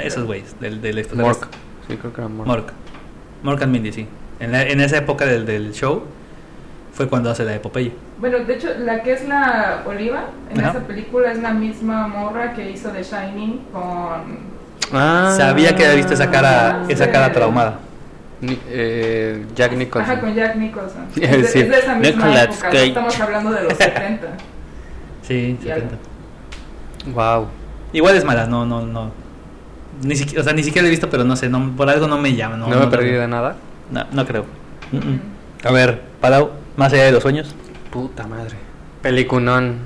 Esos güeyes, del, del Mork. Sí, creo que era Mork. Mork. Mork and Mindy, sí. En, la- en esa época del, del show fue cuando hace la de Popeye. Bueno, de hecho, la que es la Oliva en Ajá. esa película es la misma morra que hizo The Shining con. Ah, Sabía que había visto esa cara, esa cara traumada. Ni- eh, Jack Nicholson. Ajá, con Jack Nicholson. Es de, sí. es de esa misma Nicolas época, no Cage. estamos hablando de los 70. Sí, Y 70. Wow. Igual es mala, no, no, no. Ni siquiera, o sea, ni siquiera la he visto, pero no sé, no, por algo no me llama. No, No, me no perdí de nada. No, no creo. Mm, mm. A ver, Palau, más allá de los sueños. Puta madre. Pelicunón.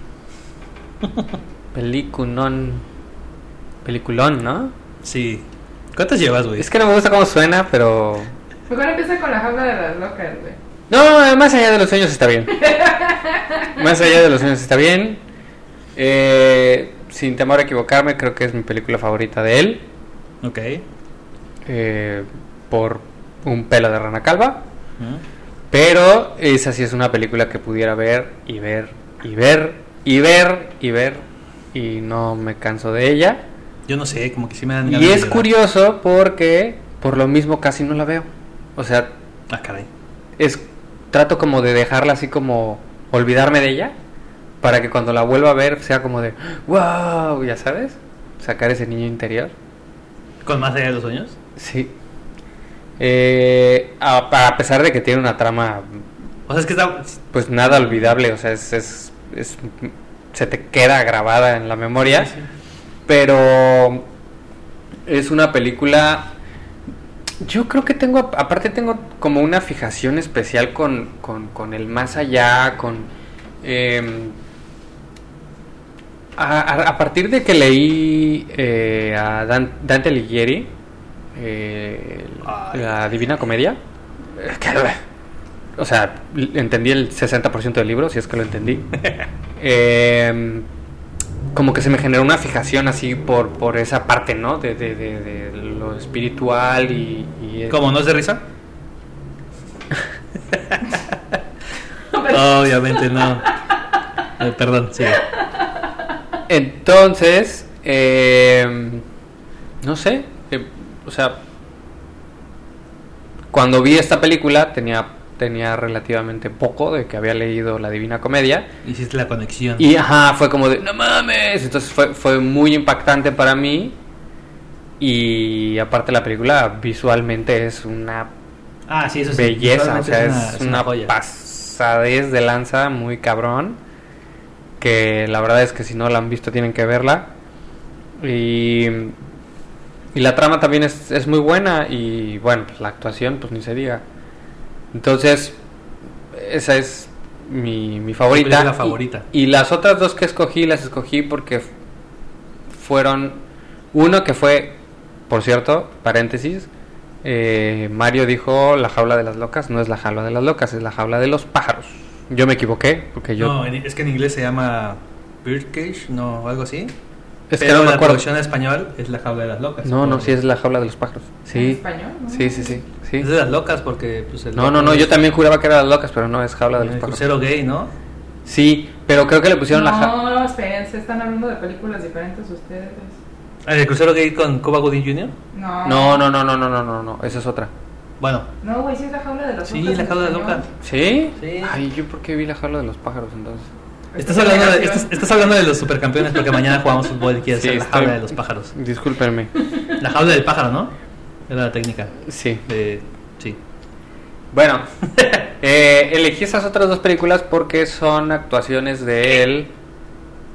Pelicunón. Peliculón, ¿no? Sí. ¿Cuántas llevas, güey? Es que no me gusta cómo suena, pero. Mejor empieza con la jaula de las locas, güey. No, más allá de los sueños está bien. más allá de los sueños está bien. Eh, sin temor a equivocarme, creo que es mi película favorita de él. Ok. eh, por un pelo de rana calva. Pero esa sí es una película que pudiera ver y ver y ver y ver y ver y no me canso de ella. Yo no sé, como que sí me dan ganas Y es curioso porque por lo mismo casi no la veo. O sea, Ah, caray. es trato como de dejarla así como olvidarme de ella para que cuando la vuelva a ver sea como de wow, ya sabes, sacar ese niño interior. ¿Con más allá de los sueños? Sí. Eh, a, a pesar de que tiene una trama O sea, es que está... pues nada olvidable, o sea, es, es, es- se te queda grabada en la memoria, Sí, sí. Pero es una película yo creo que tengo, aparte tengo como una fijación especial con, con, con el más allá, con... em, a, partir de que leí eh, a Dan- Dante Alighieri, eh, la Divina Comedia, o sea, entendí el 60% del libro, si es que lo entendí. Em, como que se me generó una fijación así por, por esa parte, ¿no? De, de, de- de lo espiritual y... y ¿Cómo? ¿No es de risa? Obviamente no. Eh, perdón, sí. Entonces, em, no sé, eh, o sea, cuando vi esta película tenía, tenía relativamente poco de que había leído La Divina Comedia. Hiciste la conexión. Y ajá, fue como de, no mames. Entonces fue, fue muy impactante para mí. Y aparte la película visualmente es una Ah, sí, eso sí. belleza, o sea, es una, joya. pasadez de lanza muy cabrón. Que la verdad es que si no la han visto tienen que verla. Y, y la trama también es, es muy buena. Y bueno, pues la actuación, pues ni se diga. Entonces, esa es mi, mi favorita. película favorita. Y, y las otras dos que escogí, las escogí porque fueron. Uno que fue, por cierto, paréntesis. eh, Mario dijo la jaula de las locas, no es la jaula de las locas, es la jaula de los pájaros. Yo me equivoqué, porque yo... No, es que en inglés se llama Birdcage, no, algo así. es que Pero no me la acuerdo. traducción en español es la jaula de las locas. No, no, sí es la jaula de los pájaros. ¿En español? ¿no? sí, sí, sí. Sí. Es de las locas porque pues el No, no, no, yo también juraba que era las locas, pero no, es jaula de los el pájaros. crucero gay, ¿no? Sí, pero creo que le pusieron la jaula... No, esperen, se están hablando de películas diferentes ustedes. ¿El crucero gay con Cuba Gooding Jr.? No. No, no, no, no, no, no, no, no, esa es otra. Bueno, No, güey, sí es la jaula de las Sí, locas. la jaula de español. locas. ¿Sí? Sí. Ay, ¿yo por qué vi la jaula de los pájaros entonces? estás hablando, de, estás, estás hablando de los supercampeones porque mañana jugamos fútbol y quieres Sí, hacer la estoy- jaula de los pájaros. Discúlpenme. La jaula del pájaro, ¿no? Era la técnica. Sí. De, sí. Bueno, eh, elegí esas otras dos películas porque son actuaciones de él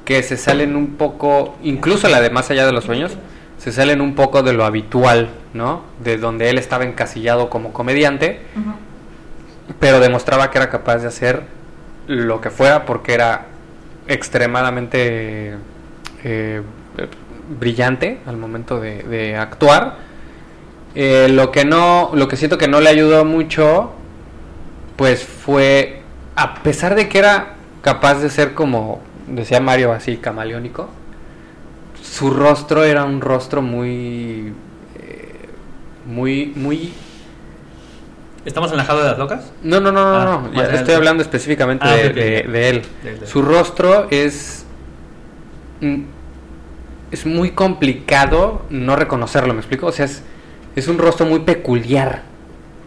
que se salen un poco, incluso la de Más allá de los sueños, se salen un poco de lo habitual, ¿no? De donde él estaba encasillado como comediante, pero demostraba que era capaz de hacer lo que fuera porque era extremadamente eh, brillante al momento de, de actuar. Eh, lo que no, lo que siento que no le ayudó mucho, pues fue, a pesar de que era capaz de ser como decía Mario así camaleónico, su rostro era un rostro muy, eh, muy, muy ¿Estamos en la jaula de las locas? no, no, no, no, Ah, no. ya estoy hablando específicamente Ah, de, él. De- Su rostro es. mm, Es muy complicado no reconocerlo, ¿me explico? O sea, es, es un rostro muy peculiar.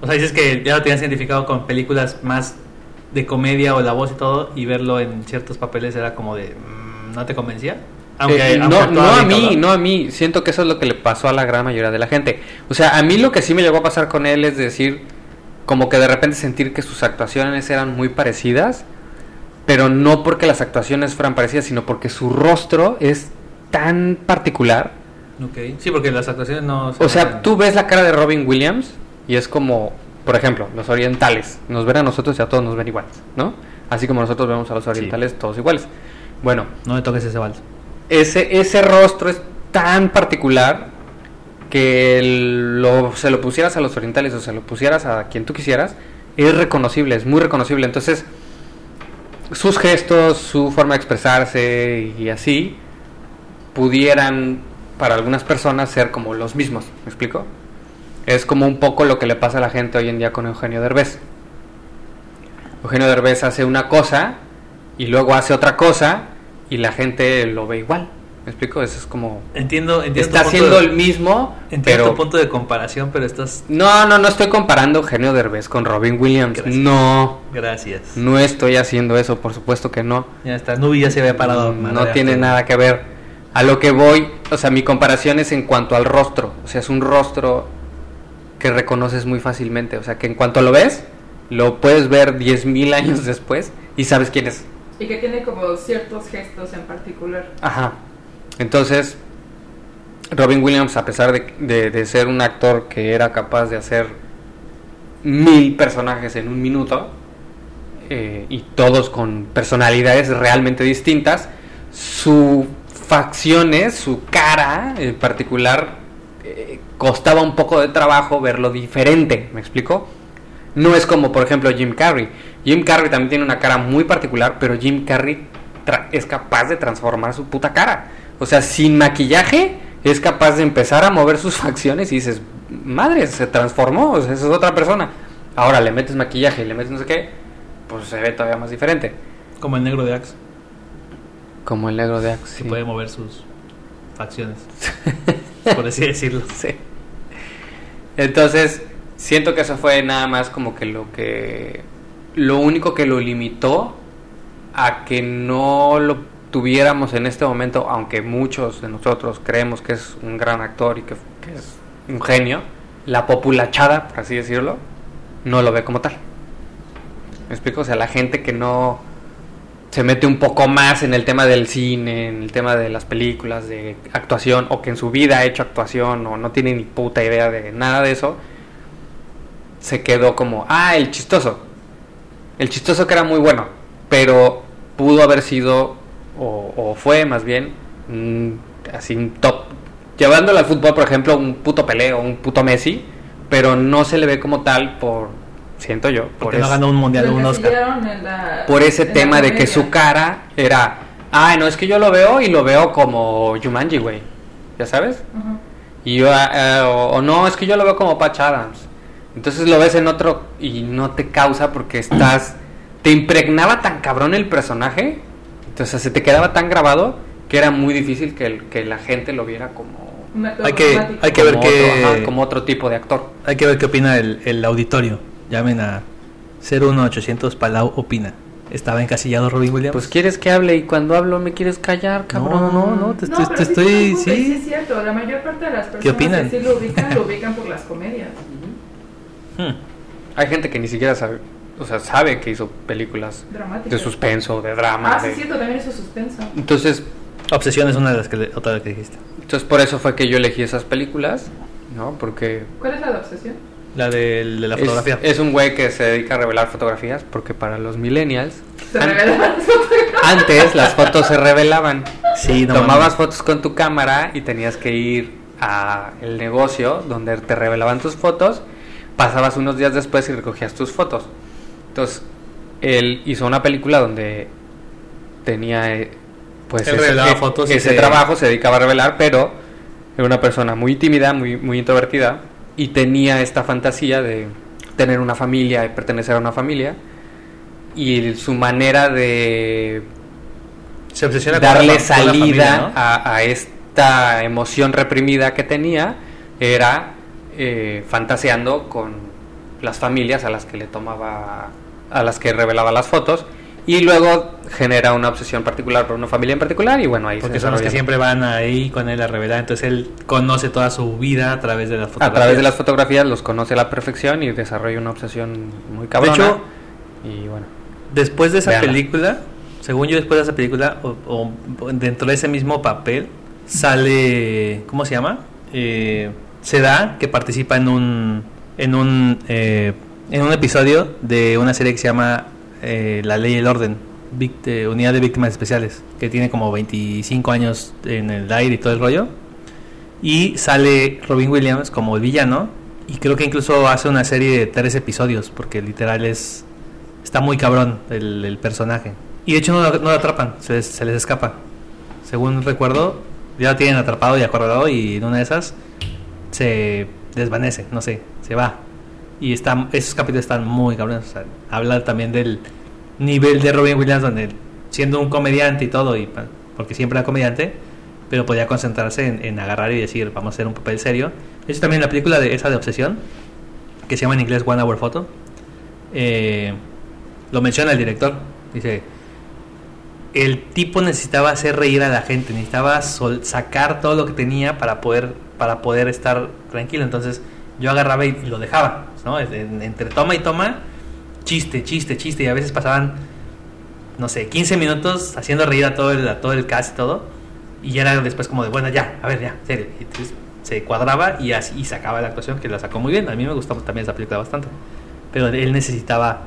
O sea, dices que ya lo tenías identificado con películas más de comedia o la voz y todo, y verlo en ciertos papeles era como de. mm, ¿No te convencía? Eh, aunque no, actuaba no a mí, no a mí. Siento que eso es lo que le pasó a la gran mayoría de la gente. O sea, a mí lo que sí me llegó a pasar con él es decir, como que de repente sentir que sus actuaciones eran muy parecidas, pero no porque las actuaciones fueran parecidas, sino porque su rostro es tan particular. Ok. Sí, porque las actuaciones no. se O sea, ven- tú ves la cara de Robin Williams y es como, por ejemplo, los orientales. Nos ven a nosotros y a todos nos ven iguales, ¿no? Así como nosotros vemos a los orientales todos iguales. Bueno, No me toques ese vals. ese, ese rostro es tan particular que el- lo, se lo pusieras a los orientales o se lo pusieras a quien tú quisieras, es reconocible, es muy reconocible. Entonces, sus gestos, su forma de expresarse y así, pudieran para algunas personas ser como los mismos, ¿me explico? Es como un poco lo que le pasa a la gente hoy en día con Eugenio Derbez. Eugenio Derbez hace una cosa y luego hace otra cosa y la gente lo ve igual. ¿Me explico? Eso es como... Entiendo, entiendo. Está haciendo el mismo, Entiendo pero... tu punto de comparación, pero estás. No, no, no estoy comparando Eugenio Derbez con Robin Williams. Gracias. No, Gracias. no estoy haciendo eso, por supuesto que no. Ya está. Nubi ya se había parado. no madre, tiene arte. nada que ver. A lo que voy, o sea, mi comparación es en cuanto al rostro. O sea, es un rostro que reconoces muy fácilmente. O sea, que en cuanto lo ves, lo puedes ver 10.000 años después y sabes quién es. Y que tiene como ciertos gestos en particular. Ajá. Entonces, Robin Williams, a pesar de, de- de ser un actor que era capaz de hacer mil personajes en un minuto, eh, y todos con personalidades realmente distintas, sus facciones, su cara en particular, eh, costaba un poco de trabajo verlo diferente, ¿me explico? No es como, por ejemplo, Jim Carrey. Jim Carrey también tiene una cara muy particular, pero Jim Carrey es capaz de transformar su puta cara. O sea, sin maquillaje es capaz de empezar a mover sus facciones y dices, madre, se transformó, esa es otra persona. Ahora le metes maquillaje y le metes no sé qué, pues se ve todavía más diferente. Como el negro de Axe, Como el negro de Axe. que sí. puede mover sus facciones. por así decirlo. Sí. Entonces, siento que eso fue nada más como que lo que. Lo único que lo limitó a que no lo tuviéramos en este momento, aunque muchos de nosotros creemos que es un gran actor y que, que es un genio, la populachada, por así decirlo, no lo ve como tal. ¿Me explico? O sea, la gente que no se mete un poco más en el tema del cine, en el tema de las películas, de actuación, o que en su vida ha hecho actuación, o no tiene ni puta idea de nada de eso, se quedó como, ah, el chistoso. El chistoso que era muy bueno, pero pudo haber sido, o, o fue más bien, mm, así un top. Llevándolo al fútbol, por ejemplo, un puto Pelé o un puto Messi, pero no se le ve como tal por, siento yo, por Porque no ganó un mundial Oscar. la- por ese tema de que su cara era, ah, no, es que yo lo veo y lo veo como Jumanji, güey, ¿ya sabes? Y yo, ah, ah, o, o no, es que yo lo veo como Patch Adams. Entonces lo ves en otro y no te causa porque estás, te impregnaba tan cabrón el personaje, entonces se te quedaba tan grabado que era muy difícil que, el- que la gente lo viera como, Hay que- hay que ver como que- otro, ajá, como otro tipo de actor. Hay que ver qué opina el, el auditorio. Llamen a 01800 Palau opina. ¿Estaba encasillado Robin Williams? Pues quieres que hable y cuando hablo me quieres callar, cabrón. No, no, no, te, No, te- pero te sí estoy... te preocupes, sí Sí. es cierto. La mayor parte de las personas ¿Qué opinan? que sí lo ubican, lo ubican por las comedias. Hmm. Hay gente que ni siquiera sabe, o sea, sabe que hizo películas Dramáticas. de suspenso, de drama. Ah, sí, de- es cierto, también eso suspenso. Entonces, Obsesión es una de las que, le- otra de las que dijiste. entonces por eso fue que yo elegí esas películas, ¿no? Porque ¿Cuál es la de obsesión? La del- de, la es, fotografía. es un güey que se dedica a revelar fotografías, porque para los millennials, Se an- antes las fotos se revelaban. sí, no Tomabas mames. fotos con tu cámara y tenías que ir a el negocio donde te revelaban tus fotos, pasabas unos días después y recogías tus fotos. Entonces, él hizo una película donde tenía eh, pues Él ese, revelaba fotos y ese se- trabajo, se dedicaba a revelar, pero era una persona muy tímida, muy, muy introvertida y tenía esta fantasía de tener una familia y pertenecer a una familia y su manera de Se obsesiona con la darle fa- con la salida familia, ¿no? a, a esta emoción reprimida que tenía era eh, fantaseando con las familias a las que le tomaba, a las que revelaba las fotos y luego genera una obsesión particular por una familia en particular y bueno ahí Porque se son los que siempre van ahí con él a revelar. Entonces él conoce toda su vida a través de las a fotografías. través de las fotografías los conoce a la perfección y desarrolla una obsesión muy cabrona hecho, y bueno Después de esa película, según yo, después de esa película, o, o dentro de ese mismo papel, sale. ¿Cómo se llama? Eh, se da que participa en un. En un, eh, en un episodio de una serie que se llama eh, La Ley y el Orden, eh, Unidad de Víctimas Especiales, que tiene como 25 años en el aire y todo el rollo. Y sale Robin Williams como el villano. Y creo que incluso hace una serie de tres episodios, porque literal es. Está muy cabrón el, personaje. Y de hecho no, lo- atrapan, se les, se les escapa. Según recuerdo, ya lo tienen atrapado y acorralado y en una de esas se desvanece, no sé, se va. Y está, esos capítulos están muy cabrones. habla también del nivel de Robin Williams, donde siendo un comediante y todo, y, porque siempre era comediante, pero podía concentrarse en, agarrar y decir, vamos a hacer un papel serio. Hecho, también la película de esa de Obsesión, que se llama en inglés One Hour Photo, eh, lo menciona el director. Dice, el tipo necesitaba hacer reír a la gente, necesitaba sacar todo lo que tenía para poder, para poder estar tranquilo. Entonces yo agarraba y lo dejaba, ¿no? En- entre toma y toma, chiste, chiste, chiste. Y a veces pasaban, no sé, 15 minutos haciendo reír a todo el, a todo el cast y todo. Y era después como de, bueno, ya, a ver, ya, serio. Entonces se cuadraba y así y sacaba la actuación, que la sacó muy bien. A mí me gustó también esa película bastante. Pero él necesitaba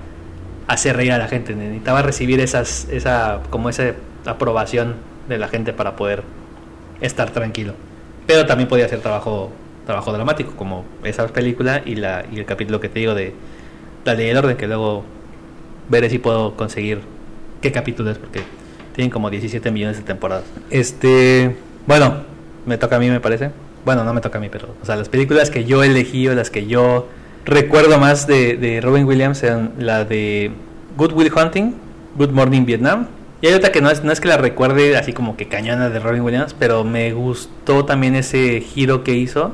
hacer reír a la gente, necesitaba recibir esas, esa, como esa aprobación de la gente para poder estar tranquilo. Pero también podía hacer trabajo, trabajo dramático, como esa película y, la, y el capítulo que te digo de La Ley del Orden, que luego veré si puedo conseguir qué capítulo es, porque tienen como 17 millones de temporadas. Este, bueno, me toca a mí, me parece. Bueno, no me toca a mí, pero, o sea, las películas que yo elegí o las que yo recuerdo más de, de Robin Williams eran la de Good Will Hunting, Good Morning Vietnam. Y hay otra que no es, no es que la recuerde así como que cañona de Robin Williams, pero me gustó también ese giro que hizo,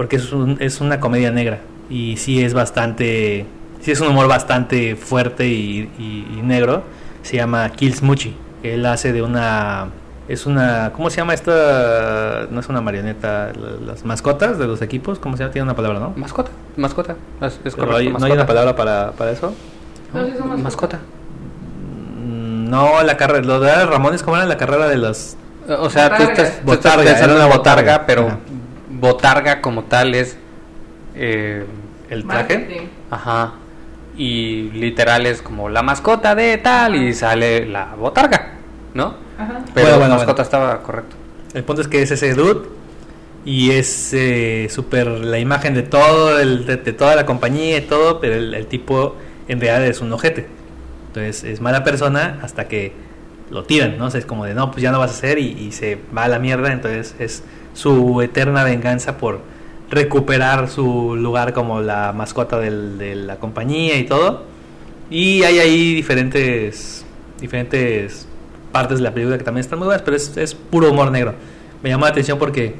porque es, un- es una comedia negra. Y sí es bastante, sí es un humor bastante fuerte y, y- y negro. Se llama Kill Smoochie. Él hace de una Es una, ¿cómo se llama esta? No es una marioneta, la- las mascotas de los equipos, ¿cómo se llama? Tiene una palabra, ¿no? Mascota, mascota. Es, es correcto, hay- ¿No hay mascota. una palabra para, para eso? No, sí son mascota. Mm, No, la carrera, lo de Ramones, ¿cómo era la carrera de los...? O sea, tú Botarga. estás, tú Botarga, estás pensando era en una botarga, botarga. pero Ajá. Botarga como tal es... eh, ¿El traje? Marketing. ajá. Y literal es como la mascota de tal y sale la botarga, ¿no? Ajá. Pero Bueno, bueno, mascota bueno. estaba correcto. El punto es que es ese dude y es eh, súper la imagen de todo, el, de, de toda la compañía y todo, pero el, el tipo en realidad es un ojete. Entonces es mala persona hasta que lo tiran, ¿no? O es como de, no, pues ya no vas a hacer y, se va a la mierda. Entonces es su eterna venganza por recuperar su lugar como la mascota de la compañía y todo. Y hay ahí diferentes, diferentes partes de la película que también están muy buenas, pero es, es puro humor negro. Me llama la atención porque,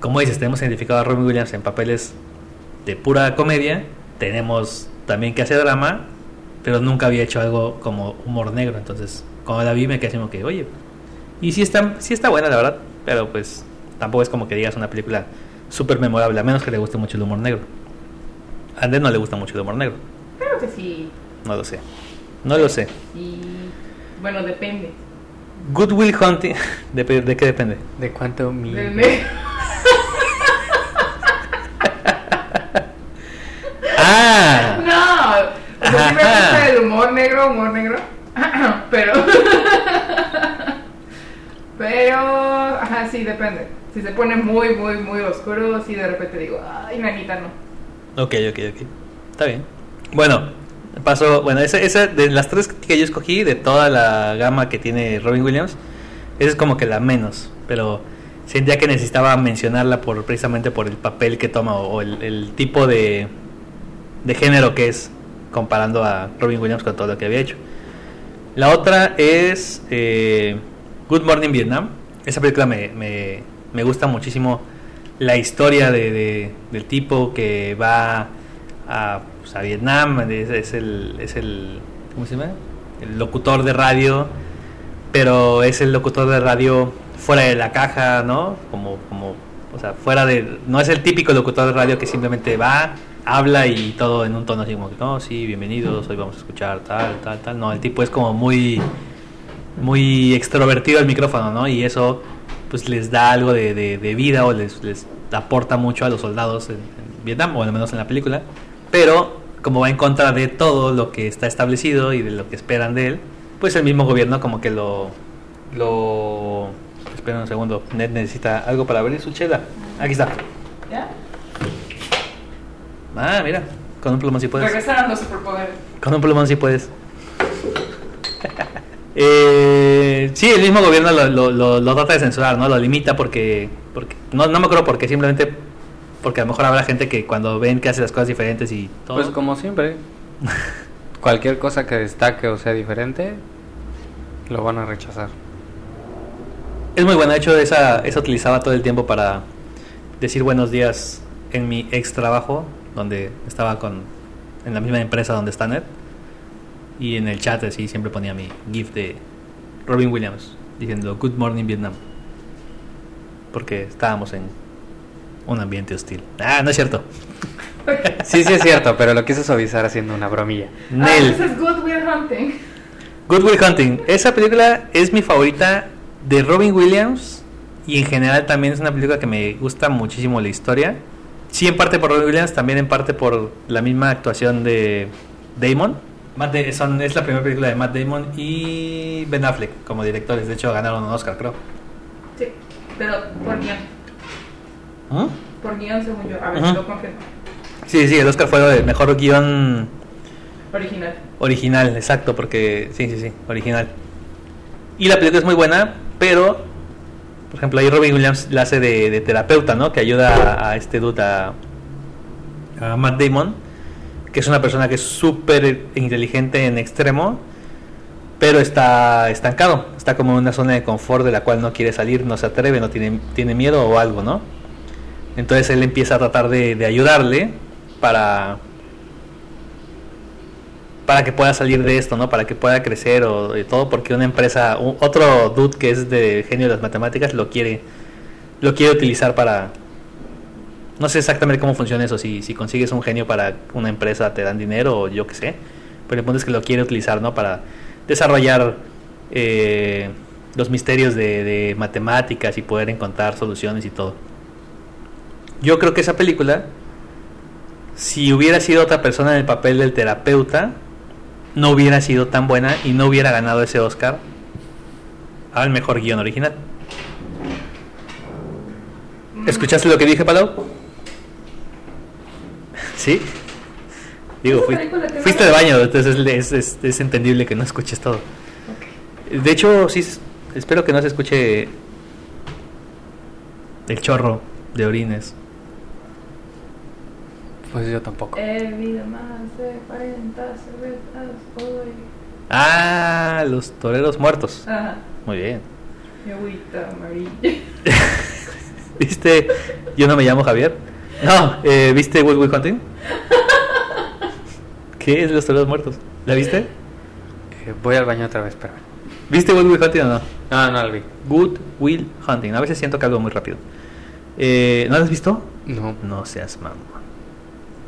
como dices, tenemos identificado a Robin Williams en papeles de pura comedia, tenemos también que hace drama, pero nunca había hecho algo como humor negro. Entonces, cuando la vi me quedé como que, oye, y sí está, sí está buena, la verdad, pero pues tampoco es como que digas una película súper memorable, a menos que le guste mucho el humor negro. A Andrés no le gusta mucho el humor negro, Creo que sí. no lo sé. No lo sé. Y bueno, depende. Good Will Hunting, ¿de, de qué depende? ¿De cuánto mi... ¡Ah! No, sí Ajá. gusta el humor negro, humor negro. Pero. Pero, ajá, sí, depende. Si se pone muy, muy, muy oscuro, sí de repente digo, ay, nanita, no. Ok, ok, ok. Está bien. Bueno, paso. Bueno, esa, esa de las tres que yo escogí, de toda la gama que tiene Robin Williams, esa es como que la menos. Pero sentía que necesitaba mencionarla por precisamente por el papel que toma o, o el, el tipo de, de género que es comparando a Robin Williams con todo lo que había hecho. La otra es eh, Good Morning Vietnam. Esa película me, me, me gusta muchísimo la historia de, de- del tipo que va a, pues, a Vietnam, es, es el, es el, ¿cómo se llama? El locutor de radio, pero es el locutor de radio fuera de la caja, ¿no? Como, como, o sea, fuera de, no es el típico locutor de radio que simplemente va, habla y todo en un tono así como que, no, sí, bienvenidos, hoy vamos a escuchar tal, tal, tal. No, el tipo es como muy, muy extrovertido al micrófono, ¿no? Y eso pues les da algo de, de- de vida o les, les aporta mucho a los soldados en, en Vietnam, o al menos en la película. Pero como va en contra de todo lo que está establecido y de lo que esperan de él, pues el mismo gobierno como que lo... lo espera un segundo, Ned necesita algo para abrir su chela. Aquí está. ¿Ya? Ah, mira, con un plumón si puedes. Regresaron los superpoderes. Con un plumón si puedes. Eh, sí, el mismo gobierno lo, lo- lo- lo trata de censurar, ¿no? Lo limita porque, porque no, no me acuerdo por qué, simplemente porque a lo mejor habrá gente que cuando ven que hace las cosas diferentes y todo. Pues como siempre. Cualquier cosa que destaque o sea diferente, lo van a rechazar. Es muy bueno, de hecho esa, esa utilizaba todo el tiempo para decir buenos días en mi ex trabajo, donde estaba con en la misma empresa donde está Ned. Y en el chat así siempre ponía mi GIF de Robin Williams diciendo Good Morning Vietnam. Porque estábamos en un ambiente hostil. Ah, no es cierto. Sí, sí es cierto, pero lo quise suavizar haciendo una bromilla. Ah, Nel. ese es Good Will Hunting. Good Will Hunting. Esa película es mi favorita de Robin Williams y en general también es una película que me gusta muchísimo la historia. Sí, en parte por Robin Williams, también en parte por la misma actuación de Damon. Matt Da- son, es la primera película de Matt Damon y Ben Affleck como directores. De hecho, ganaron un Oscar, creo. Sí, pero por guion. ¿Mm? Por guion, según yo. A ver, Ajá. lo confirmo. Sí, sí, el Oscar fue de mejor guion Original. Original, exacto, porque sí, sí, sí, original. Y la película es muy buena, pero, por ejemplo, ahí Robin Williams la hace de, terapeuta, ¿no? Que ayuda a, este dude, a, Matt Damon, que es una persona que es súper inteligente en extremo, pero está estancado, está como en una zona de confort de la cual no quiere salir, no se atreve, no tiene, tiene miedo o algo, ¿no? Entonces él empieza a tratar de ayudarle para para que pueda salir de esto, ¿no? Para que pueda crecer o y todo porque una empresa, otro dude que es de genio de las matemáticas lo quiere lo quiere utilizar para no sé exactamente cómo funciona eso, si, si consigues un genio para una empresa te dan dinero o yo qué sé, pero el punto es que lo quiere utilizar, ¿no? Para desarrollar eh, los misterios de, de matemáticas y poder encontrar soluciones y todo. Yo creo que esa película, si hubiera sido otra persona en el papel del terapeuta, no hubiera sido tan buena y no hubiera ganado ese Oscar al mejor guion original. ¿Escuchaste lo que dije, Palau? ¿Sí? Digo, fui- fuiste de baño, entonces es, es- es entendible que no escuches todo. De hecho, sí, espero que no se escuche el chorro de orines. Pues yo tampoco. He bebido más de 40 cervezas hoy. Ah, los toreros muertos. Ajá, Muy bien. mi agüita amarilla. ¿Viste? Yo no me llamo Javier. No, eh, ¿viste Will Will Hunting? ¿Qué es los toreros muertos? ¿La viste? Eh, voy al baño otra vez, espérame. ¿Viste Will Will Hunting o no? No, no la vi. Good Will Hunting. A veces siento que hablo muy rápido. Eh, ¿No la has visto? No. No seas mamón.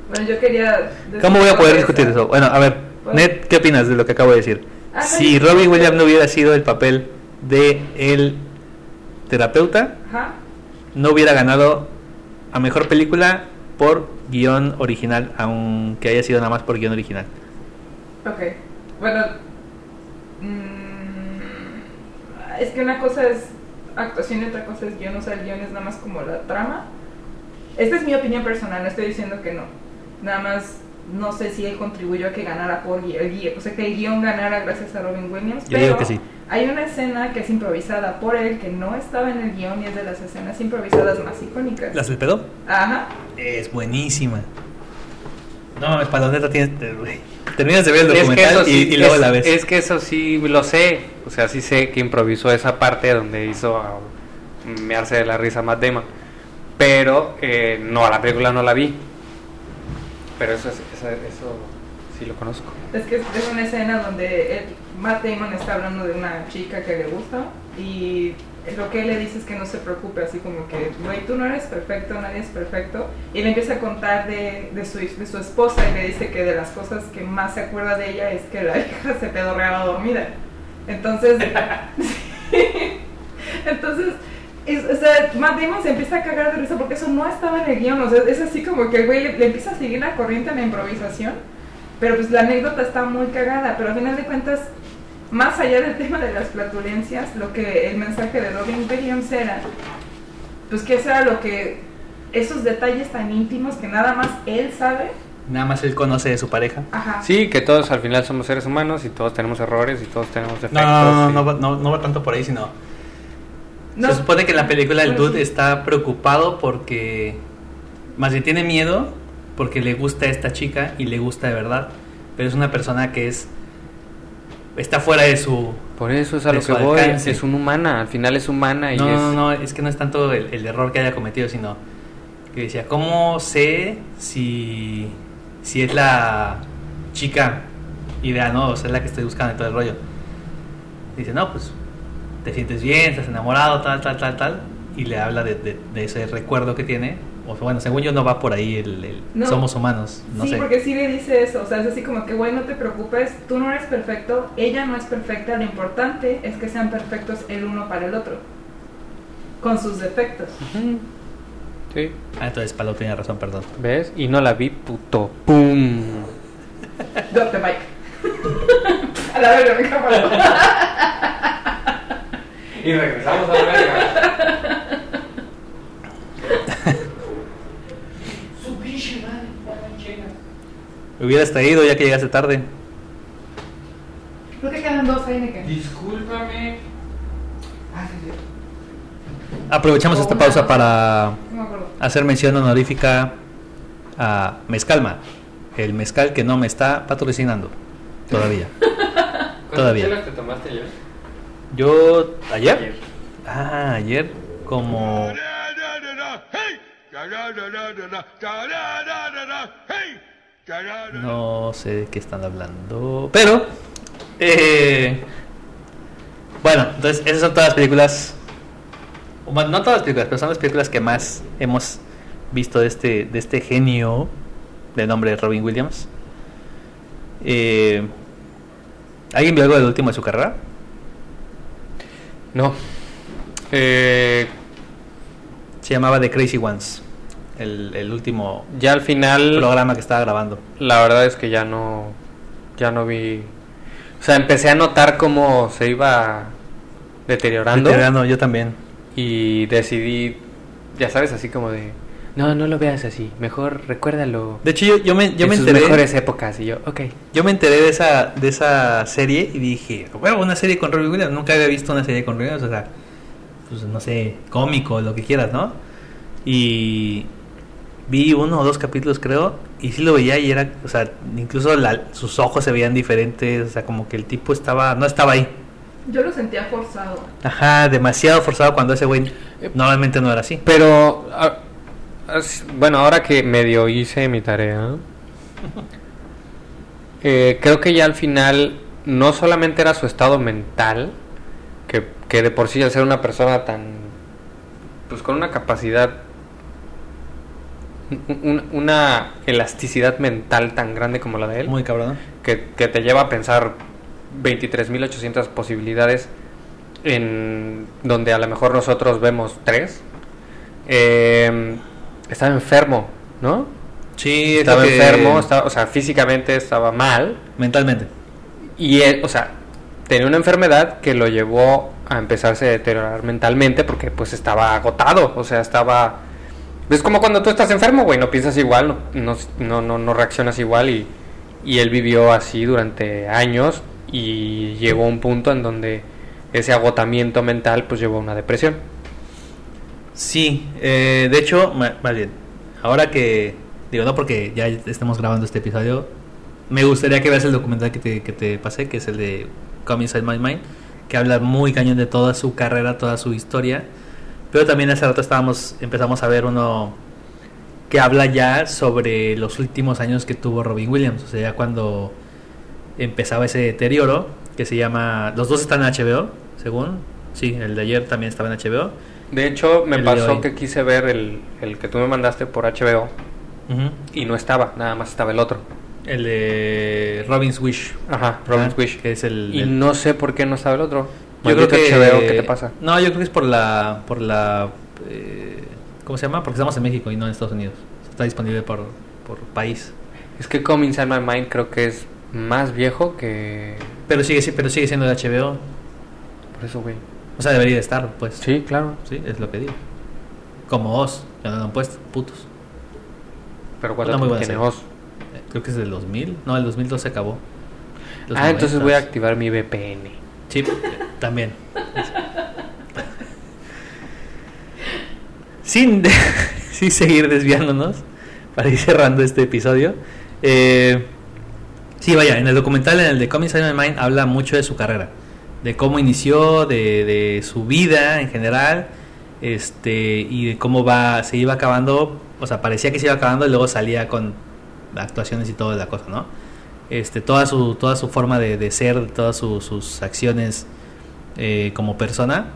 Bueno, yo quería. ¿Cómo voy a poder discutir eso? Bueno, a ver, Bueno. Ned, ¿qué opinas de lo que acabo de decir? Ah, Si no, Robin no, Williams no. hubiera sido el papel de el terapeuta, Ajá. no hubiera ganado a mejor película por guion original, aunque haya sido nada más por guion original. Ok. Bueno. mm, es que una cosa es actuación y otra cosa es guion. O sea, el guion es nada más como la trama. Esta es mi opinión personal, no estoy diciendo que no. Nada más no sé si él contribuyó a que ganara por el guion. O sea, que el guion ganara gracias a Robin Williams. Yo pero digo que sí. Hay una escena que es improvisada por él, que no estaba en el guion y es de las escenas improvisadas más icónicas. ¿Las del pedo? Ajá. Es buenísima. No mames, paloneta tienes. eh, güey. Terminas de ver el Es que documental sí, y, y luego es, la ves. es que eso sí lo sé. O sea, sí sé que improvisó esa parte donde hizo a mearse de la risa Matt Damon. Pero eh, no, la película no la vi. Pero eso, es- eso, eso sí lo conozco. Es que es es una escena donde él- Matt Damon está hablando de una chica que le gusta y lo que él le dice es que no se preocupe, así como que, güey, tú no eres perfecto, nadie es perfecto. Y le empieza a contar de, de, su, de su esposa y le dice que de las cosas que más se acuerda de ella es que la hija se pedorreaba dormida. Entonces, entonces, es- o sea, Matt Damon se empieza a cagar de risa porque eso no estaba en el guion, o sea, es así como que el güey le, le empieza a seguir la corriente en la improvisación, pero pues la anécdota está muy cagada, pero al final de cuentas, más allá del tema de las flatulencias, lo que el mensaje de Robin Williams era, pues que eso era lo que, esos detalles tan íntimos que nada más él sabe, Nada más él conoce de su pareja. ajá, Sí, que todos al final somos seres humanos y todos tenemos errores y todos tenemos defectos. No, no, no, y- no, va- no, no va tanto por ahí, sino. No, Se supone que en la película el dude está preocupado porque. Más bien tiene miedo porque le gusta a esta chica y le gusta de verdad. Pero es una persona que es. Está fuera de su. Por eso es a lo que voy. alcance. Es una humana, al final es humana y No, es. no, no, es que no es tanto el, el error que haya cometido, sino que decía, ¿cómo sé si, si es la chica ideal, no? O sea, es la que estoy buscando y todo el rollo. Dice, no, pues te sientes bien, estás enamorado, tal, tal, tal, tal. Y le habla de, de- de ese recuerdo que tiene. O sea, bueno, según yo no va por ahí el, el No. somos humanos, no sí, sé. porque sí le dice eso, o sea, es así como que, güey, no te preocupes, tú no eres perfecto, ella no es perfecta, lo importante es que sean perfectos el uno para el otro, con sus defectos. Ujú. Sí, Ah, entonces Palo tenía razón, perdón. ¿ves? Y no la vi, puto. ¡Pum! The mic. a la verga. Y regresamos a la verga. Su pinche madre. Hubieras traído ya que llegaste tarde. Creo que quedan dos ahí, que Discúlpame. Ah, sí, sí. Aprovechamos esta pausa para No hacer mención honorífica a Mezcalma, el mezcal que no me está patrocinando todavía. Todavía. chelas te tomaste ya? Yo ayer, Ayer. ah, ayer como! No sé de qué están hablando. Pero, eh, bueno, entonces esas son todas las películas. No todas las películas, pero son las películas que más hemos visto de este, de este genio de nombre Robin Williams. Eh, ¿Alguien vio algo del último de su carrera? No. Eh, Se llamaba The Crazy Ones. El, el último ya al final, programa que estaba grabando. la verdad es que ya no, ya no vi. O sea, empecé a notar cómo se iba deteriorando Veterano, yo también. y decidí, ya sabes, así como de, no, no lo veas así, mejor recuérdalo. De hecho, yo, yo me, yo en me sus enteré. mejores épocas y yo, ok. Yo me enteré de esa, de esa serie y dije, bueno, una serie con Robin Williams. Nunca había visto una serie con Robin Williams, o sea, pues no sé, cómico, lo que quieras, ¿no? Y vi uno o dos capítulos, creo, y sí lo veía y era, o sea, incluso la- sus ojos se veían diferentes, o sea, como que el tipo estaba, no estaba ahí. Yo lo sentía forzado. Ajá, demasiado forzado cuando ese güey normalmente no era así. Pero, as- bueno, ahora que medio hice mi tarea, eh, creo que ya al final no solamente era su estado mental, que, que de por sí al ser una persona tan, pues con una capacidad, un- un- una elasticidad mental tan grande como la de él, Muy cabrón. que, que te lleva a pensar 23.800 posibilidades en donde a lo mejor nosotros vemos tres. Eh, estaba enfermo, ¿no? Sí, es Estaba que- enfermo, estaba, o sea, físicamente estaba mal. Mentalmente. Y él, o sea, tenía una enfermedad que lo llevó a empezarse a deteriorar mentalmente porque pues estaba agotado, o sea, estaba... Es como cuando tú estás enfermo, güey, no piensas igual, no, no, no, no, no reaccionas igual y, y él vivió así durante años y llegó a un punto en donde ese agotamiento mental pues llevó a una depresión. Sí, eh, de hecho, más bien, ahora que, digo, no porque ya estamos grabando este episodio, me gustaría que veas el documental que te, que te pasé, que es el de Come Inside My Mind, que habla muy cañón de toda su carrera, toda su historia, pero también hace rato estábamos, empezamos a ver uno que habla ya sobre los últimos años que tuvo Robin Williams, o sea, ya cuando empezaba ese deterioro, que se llama, los dos están en HBO, según, sí, el de ayer también estaba en HBO. De hecho, me El pasó que quise ver el, el que tú me mandaste por HBO y no estaba, nada más estaba el otro. El de Robin's Wish. Ajá, Robin's Ah, Wish. Que es el. Y el- no sé por qué no estaba el otro. yo creo que. HBO, ¿qué te pasa? No, yo creo que es por la. Por la eh, ¿Cómo se llama? Porque estamos en México y no en Estados Unidos. Está disponible por, por país. Es que Come Inside My Mind creo que es más viejo que... Pero sigue, si- pero sigue siendo de HBO. Por eso, güey. O sea, debería de estar, pues. Sí, claro. Sí, es lo que digo. Como Oz, ya no lo han puesto, putos. Pero ¿cuánto muy tiene. Oz? Eh, Creo que es del 2000. No, el 2002 se acabó. Los Ah, entonces voy a 90s. activar mi VPN. Sí, también. Sin, de- sin seguir desviándonos, para ir cerrando este episodio. Eh, sí, vaya, en el documental, en el de Inside My Mind, habla mucho de su carrera. De cómo inició, de, de su vida en general, este y de cómo va se iba acabando. O sea, parecía que se iba acabando y luego salía con actuaciones y toda la cosa, ¿no? este, toda su toda su forma de, de ser, todas su- sus acciones eh, como persona.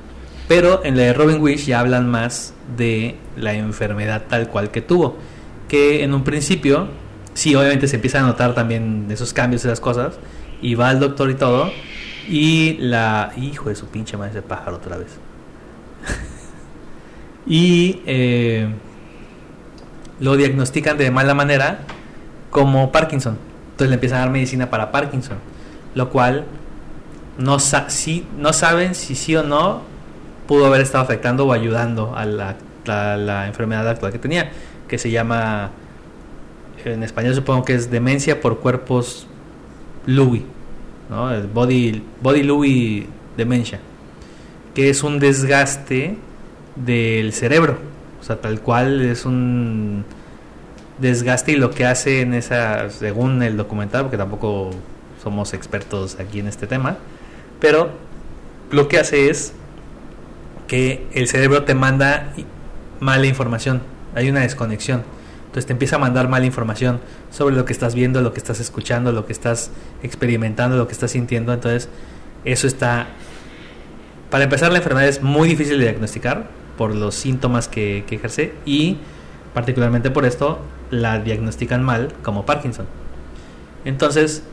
Pero en la de Robin Wish ya hablan más de la enfermedad tal cual que tuvo. Que en un principio, sí, obviamente se empieza a notar también esos cambios, esas cosas. Y va al doctor y todo. Y la. Hijo de su pinche madre ese pájaro otra vez. y eh, lo diagnostican de mala manera como Parkinson. Entonces le empiezan a dar medicina para Parkinson. Lo cual no, sa sí- no saben si sí o no pudo haber estado afectando o ayudando a la, la enfermedad actual que tenía. Que se llama, en español supongo que es demencia por cuerpos Lewy. ¿No? El body, body Lewy dementia. Que es un desgaste del cerebro. O sea, tal cual es un desgaste y lo que hace en esa, según el documental, porque tampoco somos expertos aquí en este tema, pero lo que hace es que el cerebro te manda mala información, hay una desconexión. Entonces te empieza a mandar mala información sobre lo que estás viendo, lo que estás escuchando, lo que estás experimentando, lo que estás sintiendo. Entonces eso está... Para empezar, la enfermedad es muy difícil de diagnosticar por los síntomas que, que ejerce y particularmente por esto la diagnostican mal como Parkinson. Entonces,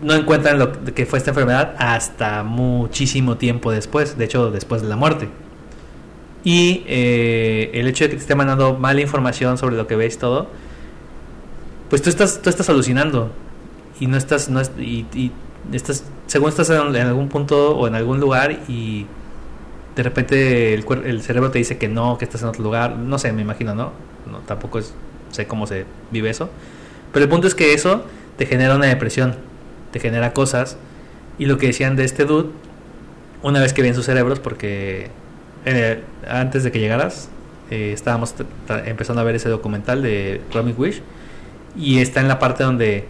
no encuentran lo que fue esta enfermedad hasta muchísimo tiempo después, de hecho después de la muerte. Y eh, el hecho de que te esté mandando mala información sobre lo que ves todo, pues tú estás, tú estás alucinando y no estás, no y, y, estás, según estás en, algún punto o en algún lugar y de repente el, el cerebro te dice que no, que estás en otro lugar, no sé, me imagino, ¿no? no tampoco es, sé cómo se vive eso, pero el punto es que eso te genera una depresión te genera cosas. Y lo que decían de este dude, una vez que ven sus cerebros, porque eh, antes de que llegaras, eh, estábamos empezando a ver ese documental de Robin Wish, y está en la parte donde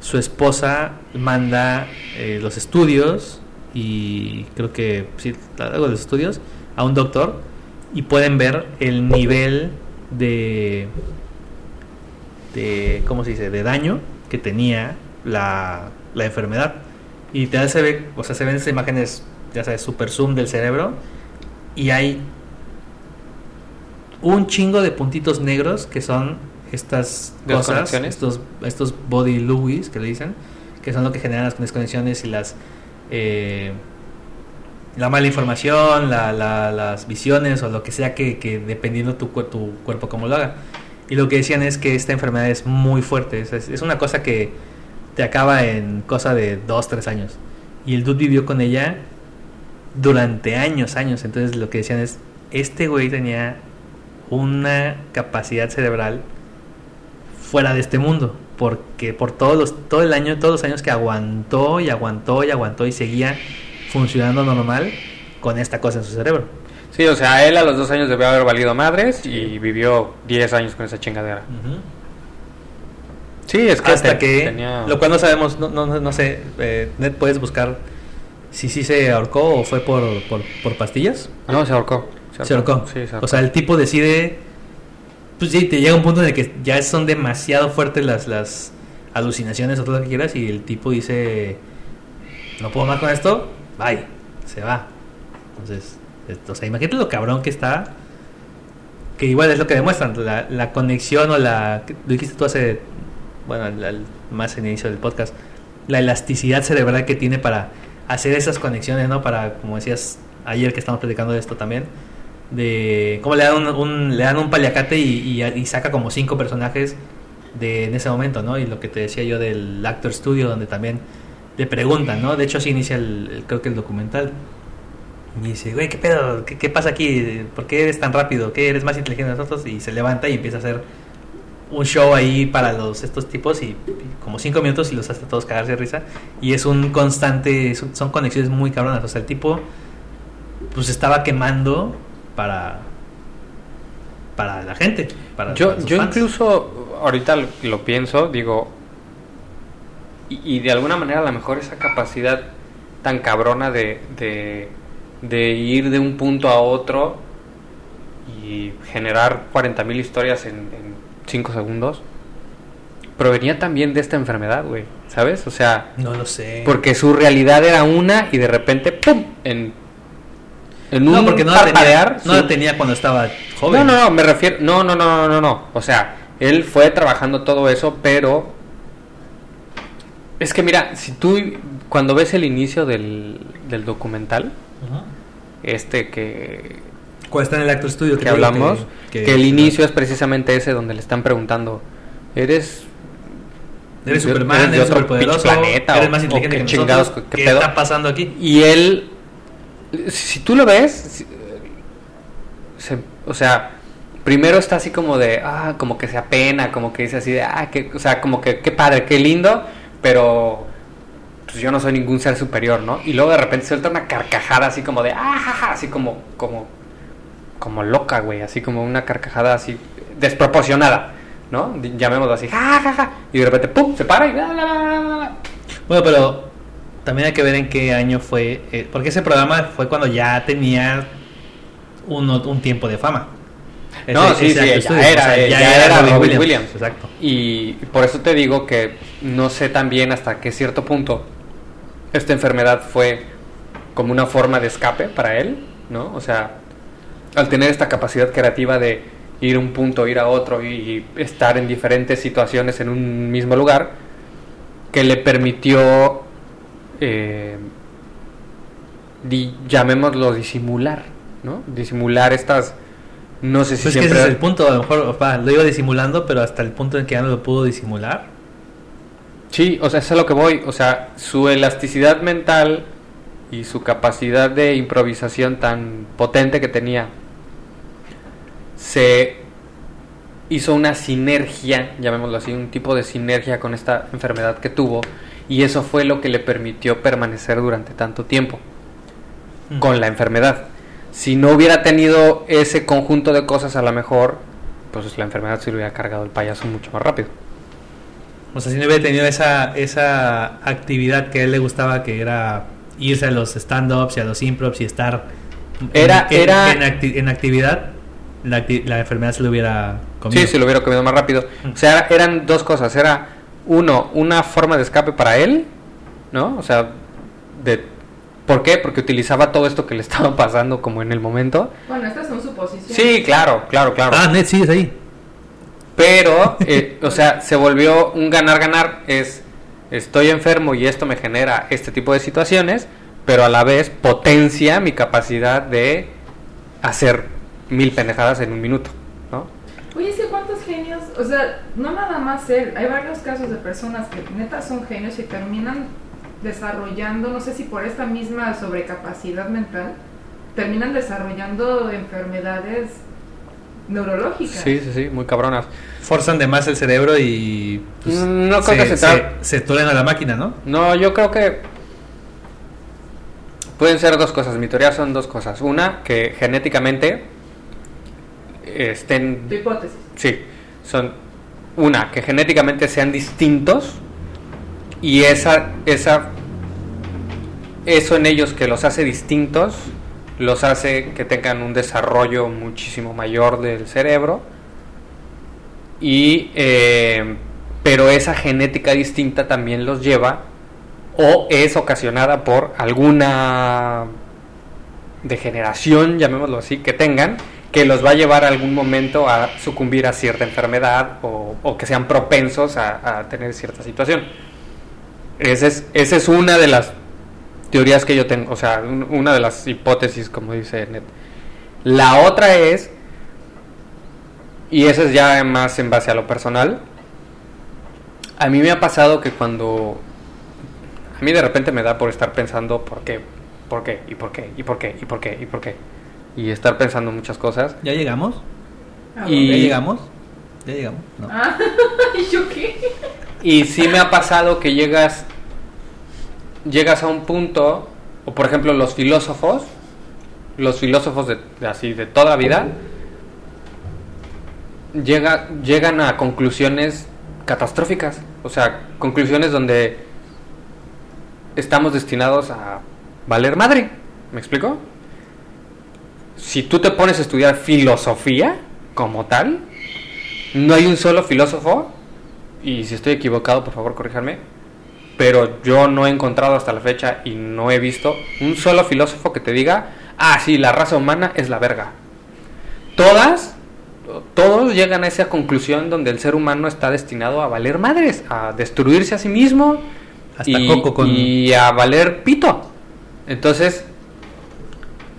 su esposa manda eh, los estudios, y creo que sí, algo de los estudios, a un doctor, y pueden ver el nivel de, de ¿cómo se dice?, de daño que tenía la, la enfermedad. Y te se ve, o sea, se ven esas imágenes, ya sabes, super zoom del cerebro y hay un chingo de puntitos negros que son estas cosas, estos, estos body Lewis que le dicen, que son lo que generan las desconexiones y las eh, la mala información, la, la, las visiones o lo que sea que, que dependiendo tu, tu cuerpo como lo haga. Y lo que decían es que esta enfermedad es muy fuerte, es, es una cosa que te acaba en cosa de dos, tres años. Y el dude vivió con ella durante años, años. Entonces lo que decían es, este güey tenía una capacidad cerebral fuera de este mundo. Porque por todos los, todo el año, todos los años que aguantó y aguantó y aguantó y seguía funcionando normal con esta cosa en su cerebro. Sí, o sea, él a los dos años debió haber valido madres y vivió 10 años con esa chingadera. Uh -huh. Sí, es que hasta que, tenía... lo cual no sabemos, no, no, no sé, eh, Net puedes buscar si sí se ahorcó o fue por, por, por pastillas. No, se ahorcó. Se ahorcó. Se ahorcó. Sí, se ahorcó. O sea, el tipo decide, pues sí, te llega un punto en el que ya son demasiado fuertes las, las alucinaciones o todo lo que quieras y el tipo dice, no puedo más con esto, bye, se va. Entonces, o sea, imagínate lo cabrón que está, que igual es lo que demuestran, la, la conexión o la, lo dijiste tú hace bueno, al, más en el inicio del podcast, la elasticidad cerebral que tiene para hacer esas conexiones, ¿no? Para, como decías ayer que estamos platicando de esto también, de cómo le dan un, un le dan un paliacate y, y, saca como cinco personajes de en ese momento, ¿no? Y lo que te decía yo del Actor Studio, donde también le preguntan, ¿no? De hecho, así inicia el, creo que el documental. Y dice, güey, ¿qué pedo? ¿Qué, ¿Qué, pasa aquí? ¿Por qué eres tan rápido? ¿Qué eres más inteligente que nosotros? Y se levanta y empieza a hacer un show ahí para los estos tipos y, y, como cinco minutos y los hace todos cagarse de risa y es un constante son, conexiones muy cabronas o sea el tipo pues estaba quemando para para la gente para, yo para yo fans. incluso ahorita lo, lo pienso digo y, y, de alguna manera a lo mejor esa capacidad tan cabrona de, de, de ir de un punto a otro y generar 40.000 historias en, en 5 segundos, provenía también de esta enfermedad, güey. ¿Sabes? O sea. No lo sé. Porque su realidad era una y de repente, ¡pum! En, en un no, porque no la, tenía, no la tenía cuando estaba joven. No, no, no, me refiero. No, no, no, no, no, no. O sea, él fue trabajando todo eso, pero. Es que mira, si tú. Cuando ves el inicio del, del documental, uh -huh. este que cuando está en el acto estudio que, que hablamos, que, que, que, el inicio es precisamente ese donde le están preguntando, ¿eres eres Superman, eres, eres superpoderoso, planeta eres más inteligente que chingados, nosotros, ¿qué, ¿qué pedo? está pasando aquí? Y él si tú lo ves, se, o sea, primero está así como de, ah, como que se apena, como que dice así de, ah, que, o sea, como que qué padre, qué lindo, pero pues yo no soy ningún ser superior, ¿no? Y luego de repente suelta una carcajada así como de, ah, jaja, así como, como como loca, güey, así como una carcajada así desproporcionada, ¿no? Llamémoslo así, ja, ja, ja, y de repente, ¡pum!, se para y... Bla, bla, bla, bueno, pero también hay que ver en qué año fue, eh, porque ese programa fue cuando ya tenía un, un tiempo de fama. No, Ese- sí, ese sí, acto ya estudio, era, o sea, eh, ya ya era era Robin Williams. Williams. Exacto. Y por eso te digo que no sé también hasta qué cierto punto esta enfermedad fue como una forma de escape para él, ¿no? O sea, al tener esta capacidad creativa de ir a un punto, ir a otro y estar en diferentes situaciones en un mismo lugar, que le permitió, eh, di- llamémoslo disimular, ¿no? Disimular estas, no sé si Pues que siempre... ese es el punto, a lo mejor pa, lo iba disimulando, pero hasta el punto en que ya no lo pudo disimular. Sí, o sea, eso es a lo que voy. O sea, su elasticidad mental y su capacidad de improvisación tan potente que tenía se hizo una sinergia, llamémoslo así, un tipo de sinergia con esta enfermedad que tuvo y eso fue lo que le permitió permanecer durante tanto tiempo con la enfermedad. Si no hubiera tenido ese conjunto de cosas, a lo mejor, pues la enfermedad se le hubiera cargado el payaso mucho más rápido. O sea, si no hubiera tenido esa, esa actividad que a él le gustaba, que era irse a los stand-ups y a los improps y estar Era- en, era- en acti- en actividad, la, la enfermedad se lo hubiera comido. Sí, si lo hubiera comido más rápido. O sea, eran dos cosas. Era, uno, una forma de escape para él, ¿no? O sea, de... ¿Por qué? Porque utilizaba todo esto que le estaba pasando como en el momento. Bueno, estas son suposiciones. Sí, claro, claro, claro. Ah, Ned, sí, es ahí. Pero, eh, o sea, se volvió un ganar-ganar. Es, estoy enfermo y esto me genera este tipo de situaciones, pero a la vez potencia mi capacidad de hacer mil pendejadas en un minuto, ¿no? Oye, sí, ¿cuántos genios? O sea, no nada más él. Hay varios casos de personas que neta son genios y terminan desarrollando, no sé si por esta misma sobrecapacidad mental, terminan desarrollando enfermedades neurológicas. Sí, sí, sí, muy cabronas. Forzan de más el cerebro y pues, Mm, no creo que se tra- se tolen a la máquina, ¿no? No, yo creo que pueden ser dos cosas. Mi teoría son dos cosas. Una, que genéticamente estén Tu hipótesis. Sí, son una, que genéticamente sean distintos y esa, esa, eso en ellos que los hace distintos, los hace que tengan un desarrollo muchísimo mayor del cerebro y, eh, pero esa genética distinta también los lleva o es ocasionada por alguna degeneración, llamémoslo así, que tengan, que los va a llevar a algún momento a sucumbir a cierta enfermedad o, que sean propensos a, tener cierta situación. Esa es, una de las teorías que yo tengo, o sea, un- una de las hipótesis, como dice Ned. La otra es, y esa es ya más en base a lo personal, a mí me ha pasado que cuando a mí de repente me da por estar pensando por qué, por qué, y por qué, y por qué, y por qué, y por qué. Estar pensando muchas cosas. ¿Ya llegamos? Ah, Y- ¿Ya llegamos? ¿Ya llegamos? No. Ah, ¿y yo qué? Y sí me ha pasado que llegas llegas a un punto, o por ejemplo los filósofos, los filósofos de, de así de toda la vida, llega, llegan a conclusiones catastróficas, o sea, conclusiones donde estamos destinados a valer madre. ¿Me explico? Si tú te pones a estudiar filosofía como tal, no hay un solo filósofo, y si estoy equivocado, por favor, corríjanme, pero yo no he encontrado hasta la fecha y no he visto un solo filósofo que te diga, ah, sí, la raza humana es la verga. Todas, todos llegan a esa conclusión donde el ser humano está destinado a valer madres, a destruirse a sí mismo Hasta y, Coco con- y a valer pito. Entonces,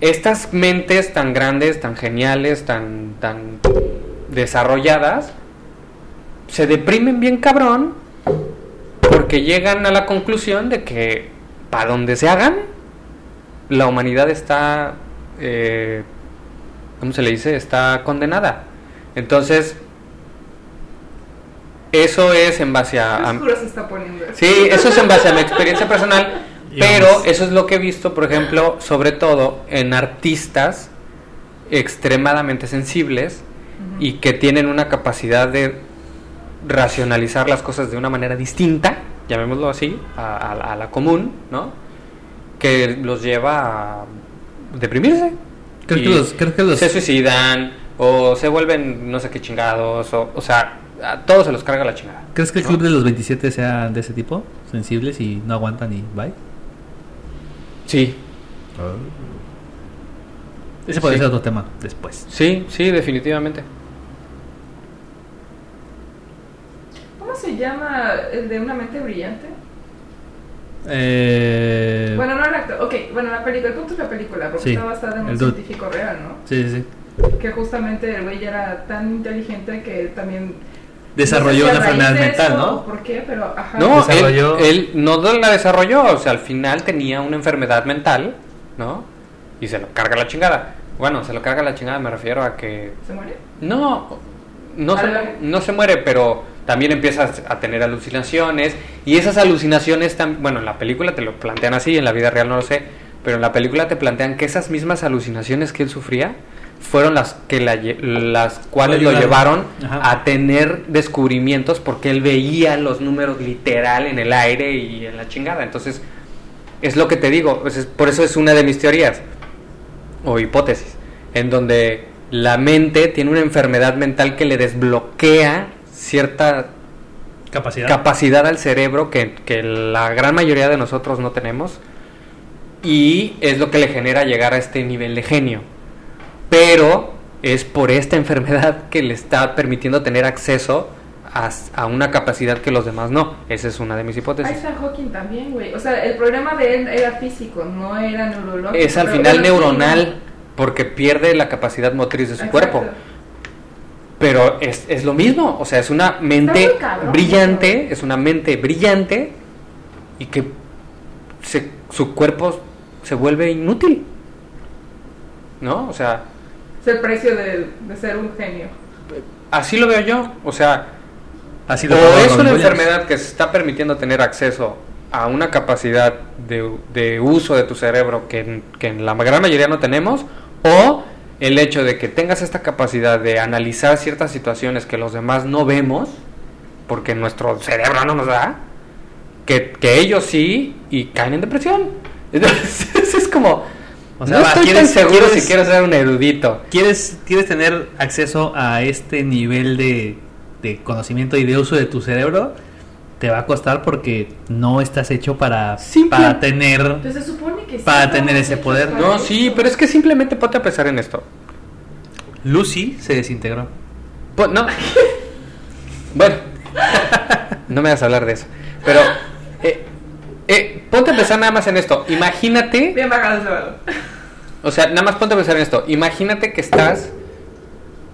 estas mentes tan grandes, tan geniales, tan, tan desarrolladas, se deprimen bien cabrón porque llegan a la conclusión de que para donde se hagan, la humanidad está, eh, ¿cómo se le dice? Está condenada. Entonces, eso es en base a... A- oscuro se está poniendo esto. Sí, eso es en base a mi experiencia personal, pero vamos. eso es lo que he visto, por ejemplo, sobre todo en artistas extremadamente sensibles y que tienen una capacidad de racionalizar las cosas de una manera distinta, llamémoslo así, a, a- a la común, ¿no? Que los lleva a deprimirse. ¿Crees Y que los, crees que los- se suicidan, O se vuelven no sé qué chingados, o, o sea, a todos se los carga la chingada. ¿Crees que el ¿no? club de los 27 sea de ese tipo? Sensibles y no aguantan y bye. Sí, Ese puede Sí. ser otro tema después. sí, sí, definitivamente. ¿Cómo se llama el de una mente brillante? Eh, Bueno, no el actor. Ok, bueno, la película, el punto es la película, porque Sí, está basada en el un dude. científico real, ¿no? sí, sí, sí. Que justamente el güey era tan inteligente que también. Desarrolló una enfermedad de mental, eso, ¿no? ¿Por qué? Pero, ajá. No, él, Desarrolló- él no la desarrolló, o sea, al final tenía una enfermedad mental, ¿no? Y se lo carga la chingada. Bueno, se lo carga la chingada, me refiero a que ¿Se muere? No, no se, no se muere, pero también empiezas a tener alucinaciones. Y esas alucinaciones, tam- bueno, en la película te lo plantean así, en la vida real no lo sé, pero en la película te plantean que esas mismas alucinaciones que él sufría fueron las que la las cuales lo llevaron Ajá. a tener descubrimientos porque él veía los números literal en el aire y en la chingada. Entonces, es lo que te digo, pues es- por eso es una de mis teorías o hipótesis, en donde la mente tiene una enfermedad mental que le desbloquea cierta Capacidad. capacidad al cerebro que, que la gran mayoría de nosotros no tenemos y es lo que le genera llegar a este nivel de genio. Pero es por esta enfermedad que le está permitiendo tener acceso a, a una capacidad que los demás no. Esa es una de mis Ahí hipótesis. está Hawking también, güey. O sea, el problema de él era físico, no era neurológico. Es al final neuronal porque pierde la capacidad motriz de su Exacto. cuerpo. Pero es, es lo mismo, o sea, es una mente cabrón, brillante, es una mente brillante y que se- su cuerpo se vuelve inútil. ¿No? O sea, Es el precio de, de ser un genio. así lo veo yo. O sea, Así o lo tomó es una Williams. enfermedad que se está permitiendo tener acceso a una capacidad de, de uso de tu cerebro que, que en la gran mayoría no tenemos, o el hecho de que tengas esta capacidad de analizar ciertas situaciones que los demás no vemos, porque nuestro cerebro no nos da, que, que ellos sí y caen en depresión. Entonces es como, O sea, no va, estoy tan ¿quieres- seguro quieres- si quiero ser un erudito. ¿Quieres, ¿Quieres tener acceso a este nivel de, de conocimiento y de uso de tu cerebro? Te va a costar porque no estás hecho para, Simple. para tener... Pues se supone que sí. Para estamos tener ese poder. No, eso. sí, pero es que simplemente ponte a pensar en esto. Lucy se desintegró. Pues, no. bueno, no me vas a hablar de eso. Pero, eh, eh, ponte a pensar nada más en esto. Imagínate, Bien bajado ese o sea, nada más ponte a pensar en esto. Imagínate que estás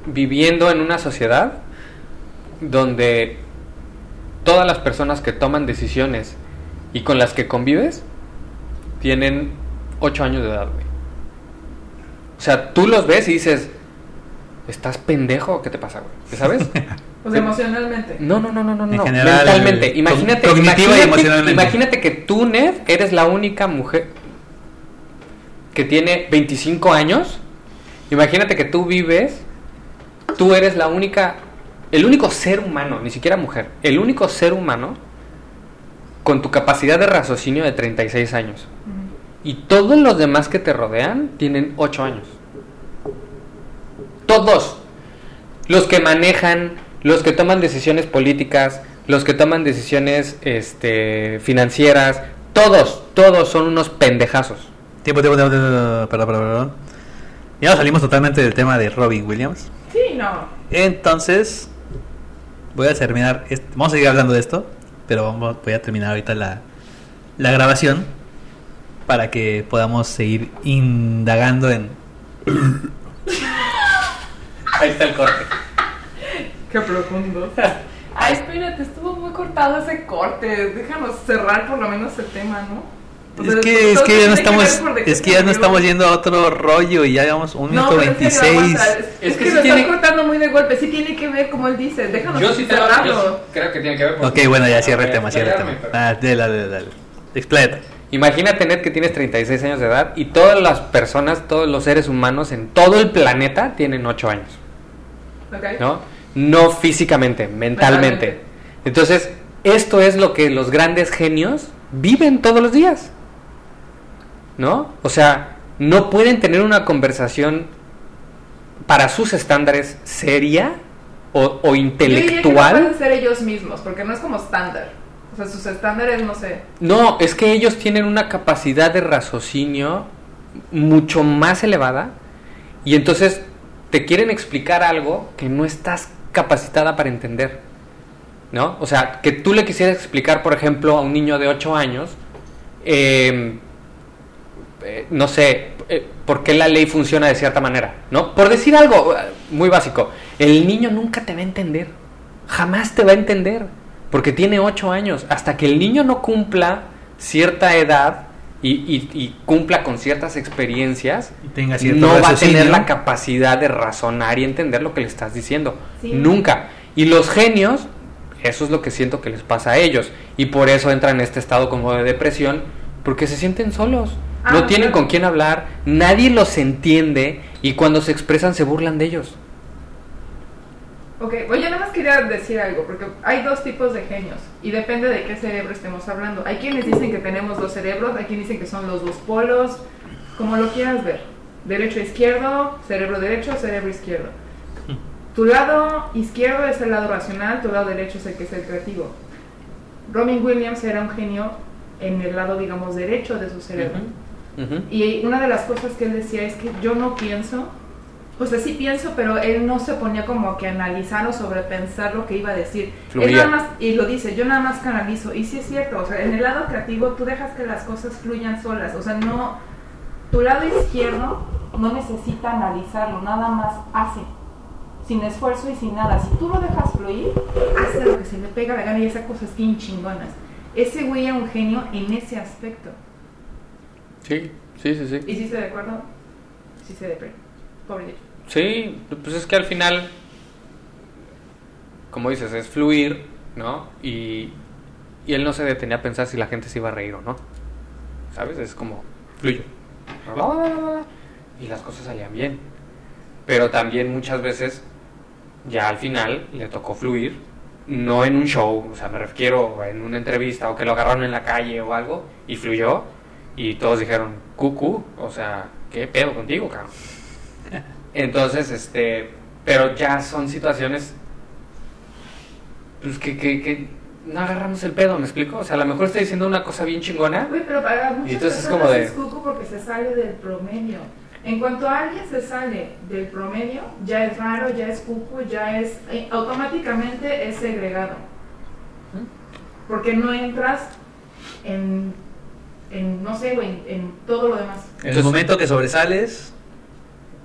viviendo en una sociedad donde todas las personas que toman decisiones y con las que convives tienen 8 años de edad, güey. O sea, tú los ves y dices, ¿estás pendejo? ¿Qué te pasa, güey? ¿Sabes? O sea, emocionalmente. No, no, no, no, no, En no. general, mentalmente. co- Imagínate, imagínate, emocionalmente. imagínate que tú, Ned, eres la única mujer que tiene 25 años. Imagínate que tú vives, tú eres la única, el único ser humano, ni siquiera mujer, el único ser humano con tu capacidad de raciocinio de 36 años. Y todos los demás que te rodean tienen 8 años. Todos. Los que manejan, los que toman decisiones políticas, los que toman decisiones este, financieras, todos, todos son unos pendejazos. Tiempo, tiempo, tiempo, tiempo, perdón, perdón, perdón. Ya nos salimos totalmente del tema de Robin Williams. Sí, no. Entonces, voy a terminar. Vamos a seguir hablando de esto, pero vamos, voy a terminar ahorita la, la grabación para que podamos seguir indagando en. Ahí está el corte. Qué profundo. Ay, espérate, estuvo muy cortado ese corte. Déjanos cerrar por lo menos el tema, ¿no? O sea, Es que, es que ya no estamos, qué es que ya no estamos yendo a otro rollo y ya llevamos un No, minuto que 26. aguanta, Es, que que, lo tiene- estás cortando muy de golpe. Sí tiene que ver, como él dice. Déjanos Yo sí, te lo- cerrarlo. yo creo que tiene que ver Ok, bueno, ya cierra el tema, cierra el tema. Ah, dale, dale, dale. Expláyate. Imagínate, Ned, que tienes 36 años de edad y todas las personas, todos los seres humanos en todo el planeta tienen 8 años. Ok. ¿no? No físicamente, mentalmente. Mentalmente. Entonces, esto es lo que los grandes genios viven todos los días. ¿No? O sea, no pueden tener una conversación para sus estándares seria o, o Yo diría que no intelectual. pueden ser ellos mismos, porque no es como estándar. O sea, sus estándares, no sé. No, es que ellos tienen una capacidad de raciocinio mucho más elevada y entonces te quieren explicar algo que no estás capacitada para entender. ¿No? O sea, que tú le quisieras explicar, por ejemplo, a un niño de 8 años, eh, eh, no sé, eh, por qué la ley funciona de cierta manera, ¿no? Por decir algo eh, muy básico, el niño nunca te va a entender, jamás te va a entender, porque tiene 8 años, hasta que el niño no cumpla cierta edad y, y- y cumpla con ciertas experiencias, Y tenga cierto no va a tener la capacidad de razonar y entender lo que le estás diciendo. Sí. Nunca. Y los genios, eso es lo que siento que les pasa a ellos. Y por eso entran en este estado como de depresión, porque se sienten solos. Ah, no tienen claro. con quién hablar, nadie los entiende y cuando se expresan se burlan de ellos. Ok, bueno, yo nada más quería decir algo, porque hay dos tipos de genios y depende de qué cerebro estemos hablando. Hay quienes dicen que tenemos dos cerebros, hay quienes dicen que son los dos polos, como lo quieras ver. Derecho izquierdo, cerebro derecho, cerebro izquierdo. Tu lado izquierdo es el lado racional, tu lado derecho es el que es el creativo. Robin Williams era un genio en el lado, digamos, derecho de su cerebro. Ujú. Y una de las cosas que él decía es que yo no pienso, o sea, sí pienso, pero él no se ponía como que a analizar o sobrepensar lo que iba a decir. Él nada más, y lo dice, yo nada más canalizo. Y sí es cierto, o sea, en el lado creativo tú dejas que las cosas fluyan solas. O sea, no, tu lado izquierdo no necesita analizarlo, nada más hace. Sin esfuerzo y sin nada. Si tú lo dejas fluir, hace lo que se le pega la gana y esas cosas bien chingonas. Ese güey era un genio en ese aspecto. Sí, sí, sí, sí. ¿Y si estoy de acuerdo? Sí se deprime. Pobre. Sí, pues es que al final, como dices, es fluir, ¿no? Y, y él no se detenía a pensar si la gente se iba a reír o no. ¿Sabes? Es como, fluyo. Y las cosas salían bien. Pero también muchas veces, ya al final, le tocó fluir. No en un show, o sea, me refiero en una entrevista o que lo agarraron en la calle o algo y fluyó. Y todos dijeron, cucu, o sea, ¿qué pedo contigo, cabrón? Entonces, este, pero ya son situaciones pues que, que, que no agarramos el pedo, ¿me explico? O sea, a lo mejor está diciendo una cosa bien chingona. Güey, pero para muchas Y entonces es como de- es cuco porque se sale del promedio. En cuanto alguien se sale del promedio, ya es raro, ya es cuco, ya es... eh, automáticamente es segregado. Porque no entras en, en no sé, güey, en, en todo lo demás. En el momento que sobresales,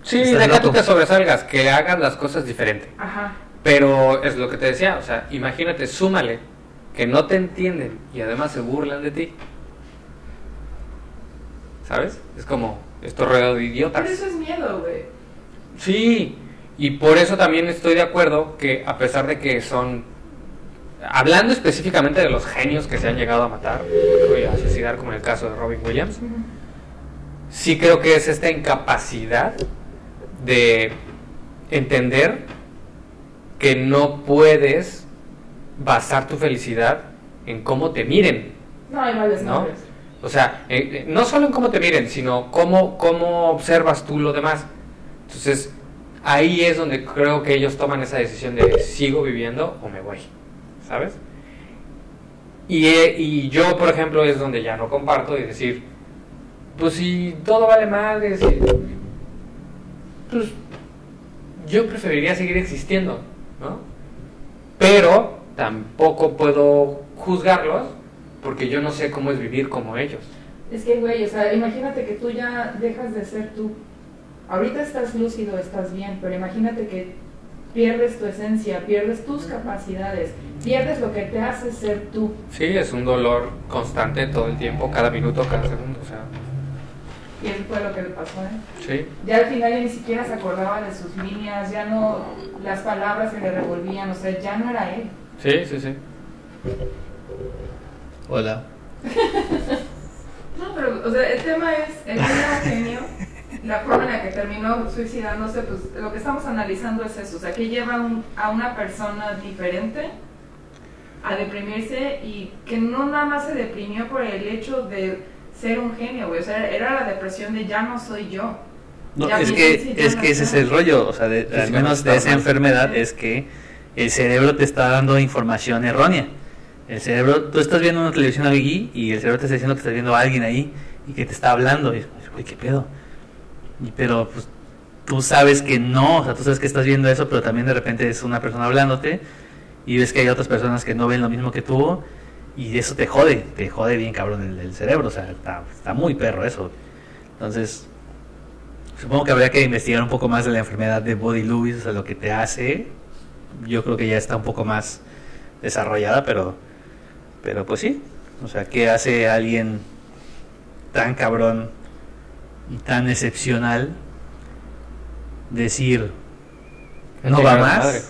Sí, Estás deja tú que sobresalgas, que hagas las cosas diferente. Ajá. Pero es lo que te decía, o sea, imagínate, súmale que no te entienden y además se burlan de ti. ¿Sabes? Es como, esto rodeado de idiotas. Pero eso es miedo, güey. Sí, y por eso también estoy de acuerdo que a pesar de que son, hablando específicamente de los genios que se han llegado a matar y a asesinar, como en el caso de Robin Williams, sí creo que es esta incapacidad de entender que no puedes basar tu felicidad en cómo te miren. No hay males ¿No? nombres. O sea, eh, eh, no solo en cómo te miren, sino cómo, cómo observas tú lo demás. Entonces, ahí es donde creo que ellos toman esa decisión de sigo viviendo o me voy, ¿sabes? Y, eh, y yo, por ejemplo, es donde ya no comparto y decir, pues si todo vale madre, si- pues yo preferiría seguir existiendo, ¿no? Pero tampoco puedo juzgarlos porque yo no sé cómo es vivir como ellos. Es que, güey, o sea, imagínate que tú ya dejas de ser tú. Ahorita estás lúcido, estás bien, pero imagínate que pierdes tu esencia, pierdes tus capacidades, pierdes lo que te hace ser tú. Sí, es un dolor constante todo el tiempo, cada minuto, cada segundo, o sea, Y eso fue lo que le pasó, ¿eh? sí. Ya al final ya ni siquiera se acordaba de sus líneas, ya no, las palabras se le revolvían, o sea, ya no era él. Sí, sí, sí. hola. No, pero, o sea, el tema es, el era genio, la forma en la que terminó suicidándose, pues lo que estamos analizando es eso, o sea, que lleva un- a una persona diferente a deprimirse y que no nada más se deprimió por el hecho de ser un genio, güey, o sea, era la depresión de ya no soy yo. No, Ya es que, es que ese es el rollo, o sea, de- al menos de esa enfermedad es que el cerebro te está dando información errónea. El cerebro, tú estás viendo una televisión aquí y el cerebro te está diciendo que estás viendo a alguien ahí y que te está hablando. Y, güey, ¿qué pedo? Y, pero pues tú sabes que no, o sea, tú sabes que estás viendo eso, pero también de repente es una persona hablándote y ves que hay otras personas que no ven lo mismo que tú y eso te jode, te jode bien cabrón el, el cerebro, o sea, está, está muy perro eso. Entonces, supongo que habría que investigar un poco más de la enfermedad de Body Lewis, o sea, lo que te hace. Yo creo que ya está un poco más desarrollada, pero, pero pues sí, o sea, ¿qué hace alguien tan cabrón y tan excepcional decir no va más, madre.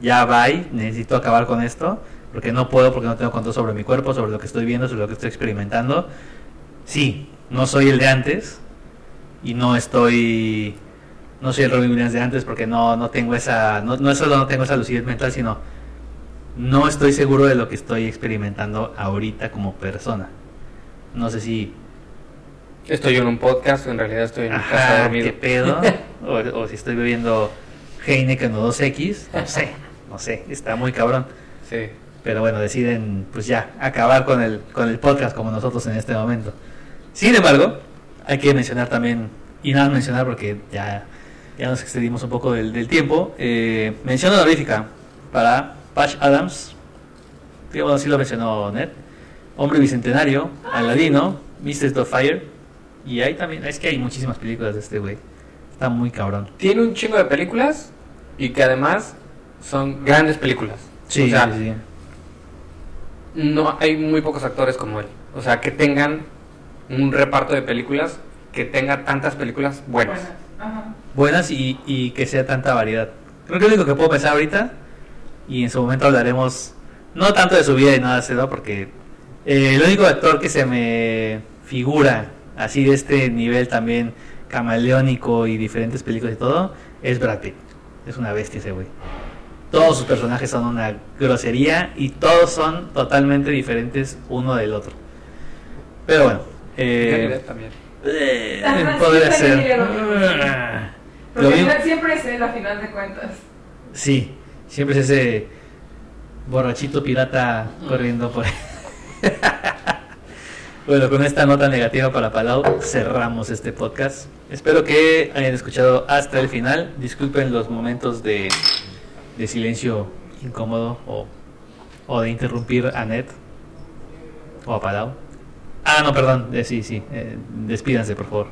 ya va, necesito acabar con esto, porque no puedo, porque no tengo control sobre mi cuerpo, sobre lo que estoy viendo, sobre lo que estoy experimentando. Sí, no soy el de antes y no estoy, no soy el Robin Williams de antes porque no, no tengo esa, no, no solo no tengo esa lucidez mental, sino no estoy seguro de lo que estoy experimentando ahorita como persona. No sé si Estoy en un podcast, en realidad estoy en mi casa Ajá, dormido. ¿qué pedo? o, o si estoy bebiendo Heineken o 2X, no sé, no sé, está muy cabrón. Sí. Pero bueno, deciden pues ya acabar con el, con el podcast como nosotros en este momento. Sin embargo, hay que mencionar también, y nada más mencionar porque ya, ya nos excedimos un poco del, del tiempo, eh, mención honorífica para Patch Adams, que bueno, sí lo mencionó Ned, Hombre Bicentenario, Aladino, Mr. Fire, y hay también, es que hay muchísimas películas de este güey, está muy cabrón. Tiene un chingo de películas y que además son grandes películas. Sí, o sea, sí, sí. No hay muy pocos actores como él. O sea, que tengan un reparto de películas, que tenga tantas películas buenas. Buenas. Ajá. buenas y, y que sea tanta variedad. Creo que es lo único que puedo pensar ahorita y en su momento hablaremos no tanto de su vida y nada de eso, porque eh, el único actor que se me figura así de este nivel también camaleónico y diferentes películas y todo es Brad Pitt. Es una bestia ese güey. Todos sus personajes son una grosería y todos son totalmente diferentes uno del otro. Pero bueno, eh, también. eh, podría sí, ser. lo. Ah. Lo Porque mismo- siempre es él a final de cuentas. Sí, siempre es ese borrachito pirata corriendo por ahí. bueno, con esta nota negativa para Palau cerramos este podcast. Espero que hayan escuchado hasta el final. Disculpen los momentos de, de silencio incómodo o, o de interrumpir a Ned o a Palau. Ah, no, perdón, eh, sí, sí. eh, despídanse, por favor.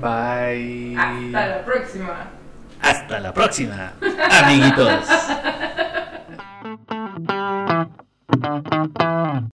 Bye. Hasta la próxima. Hasta la próxima, amiguitos.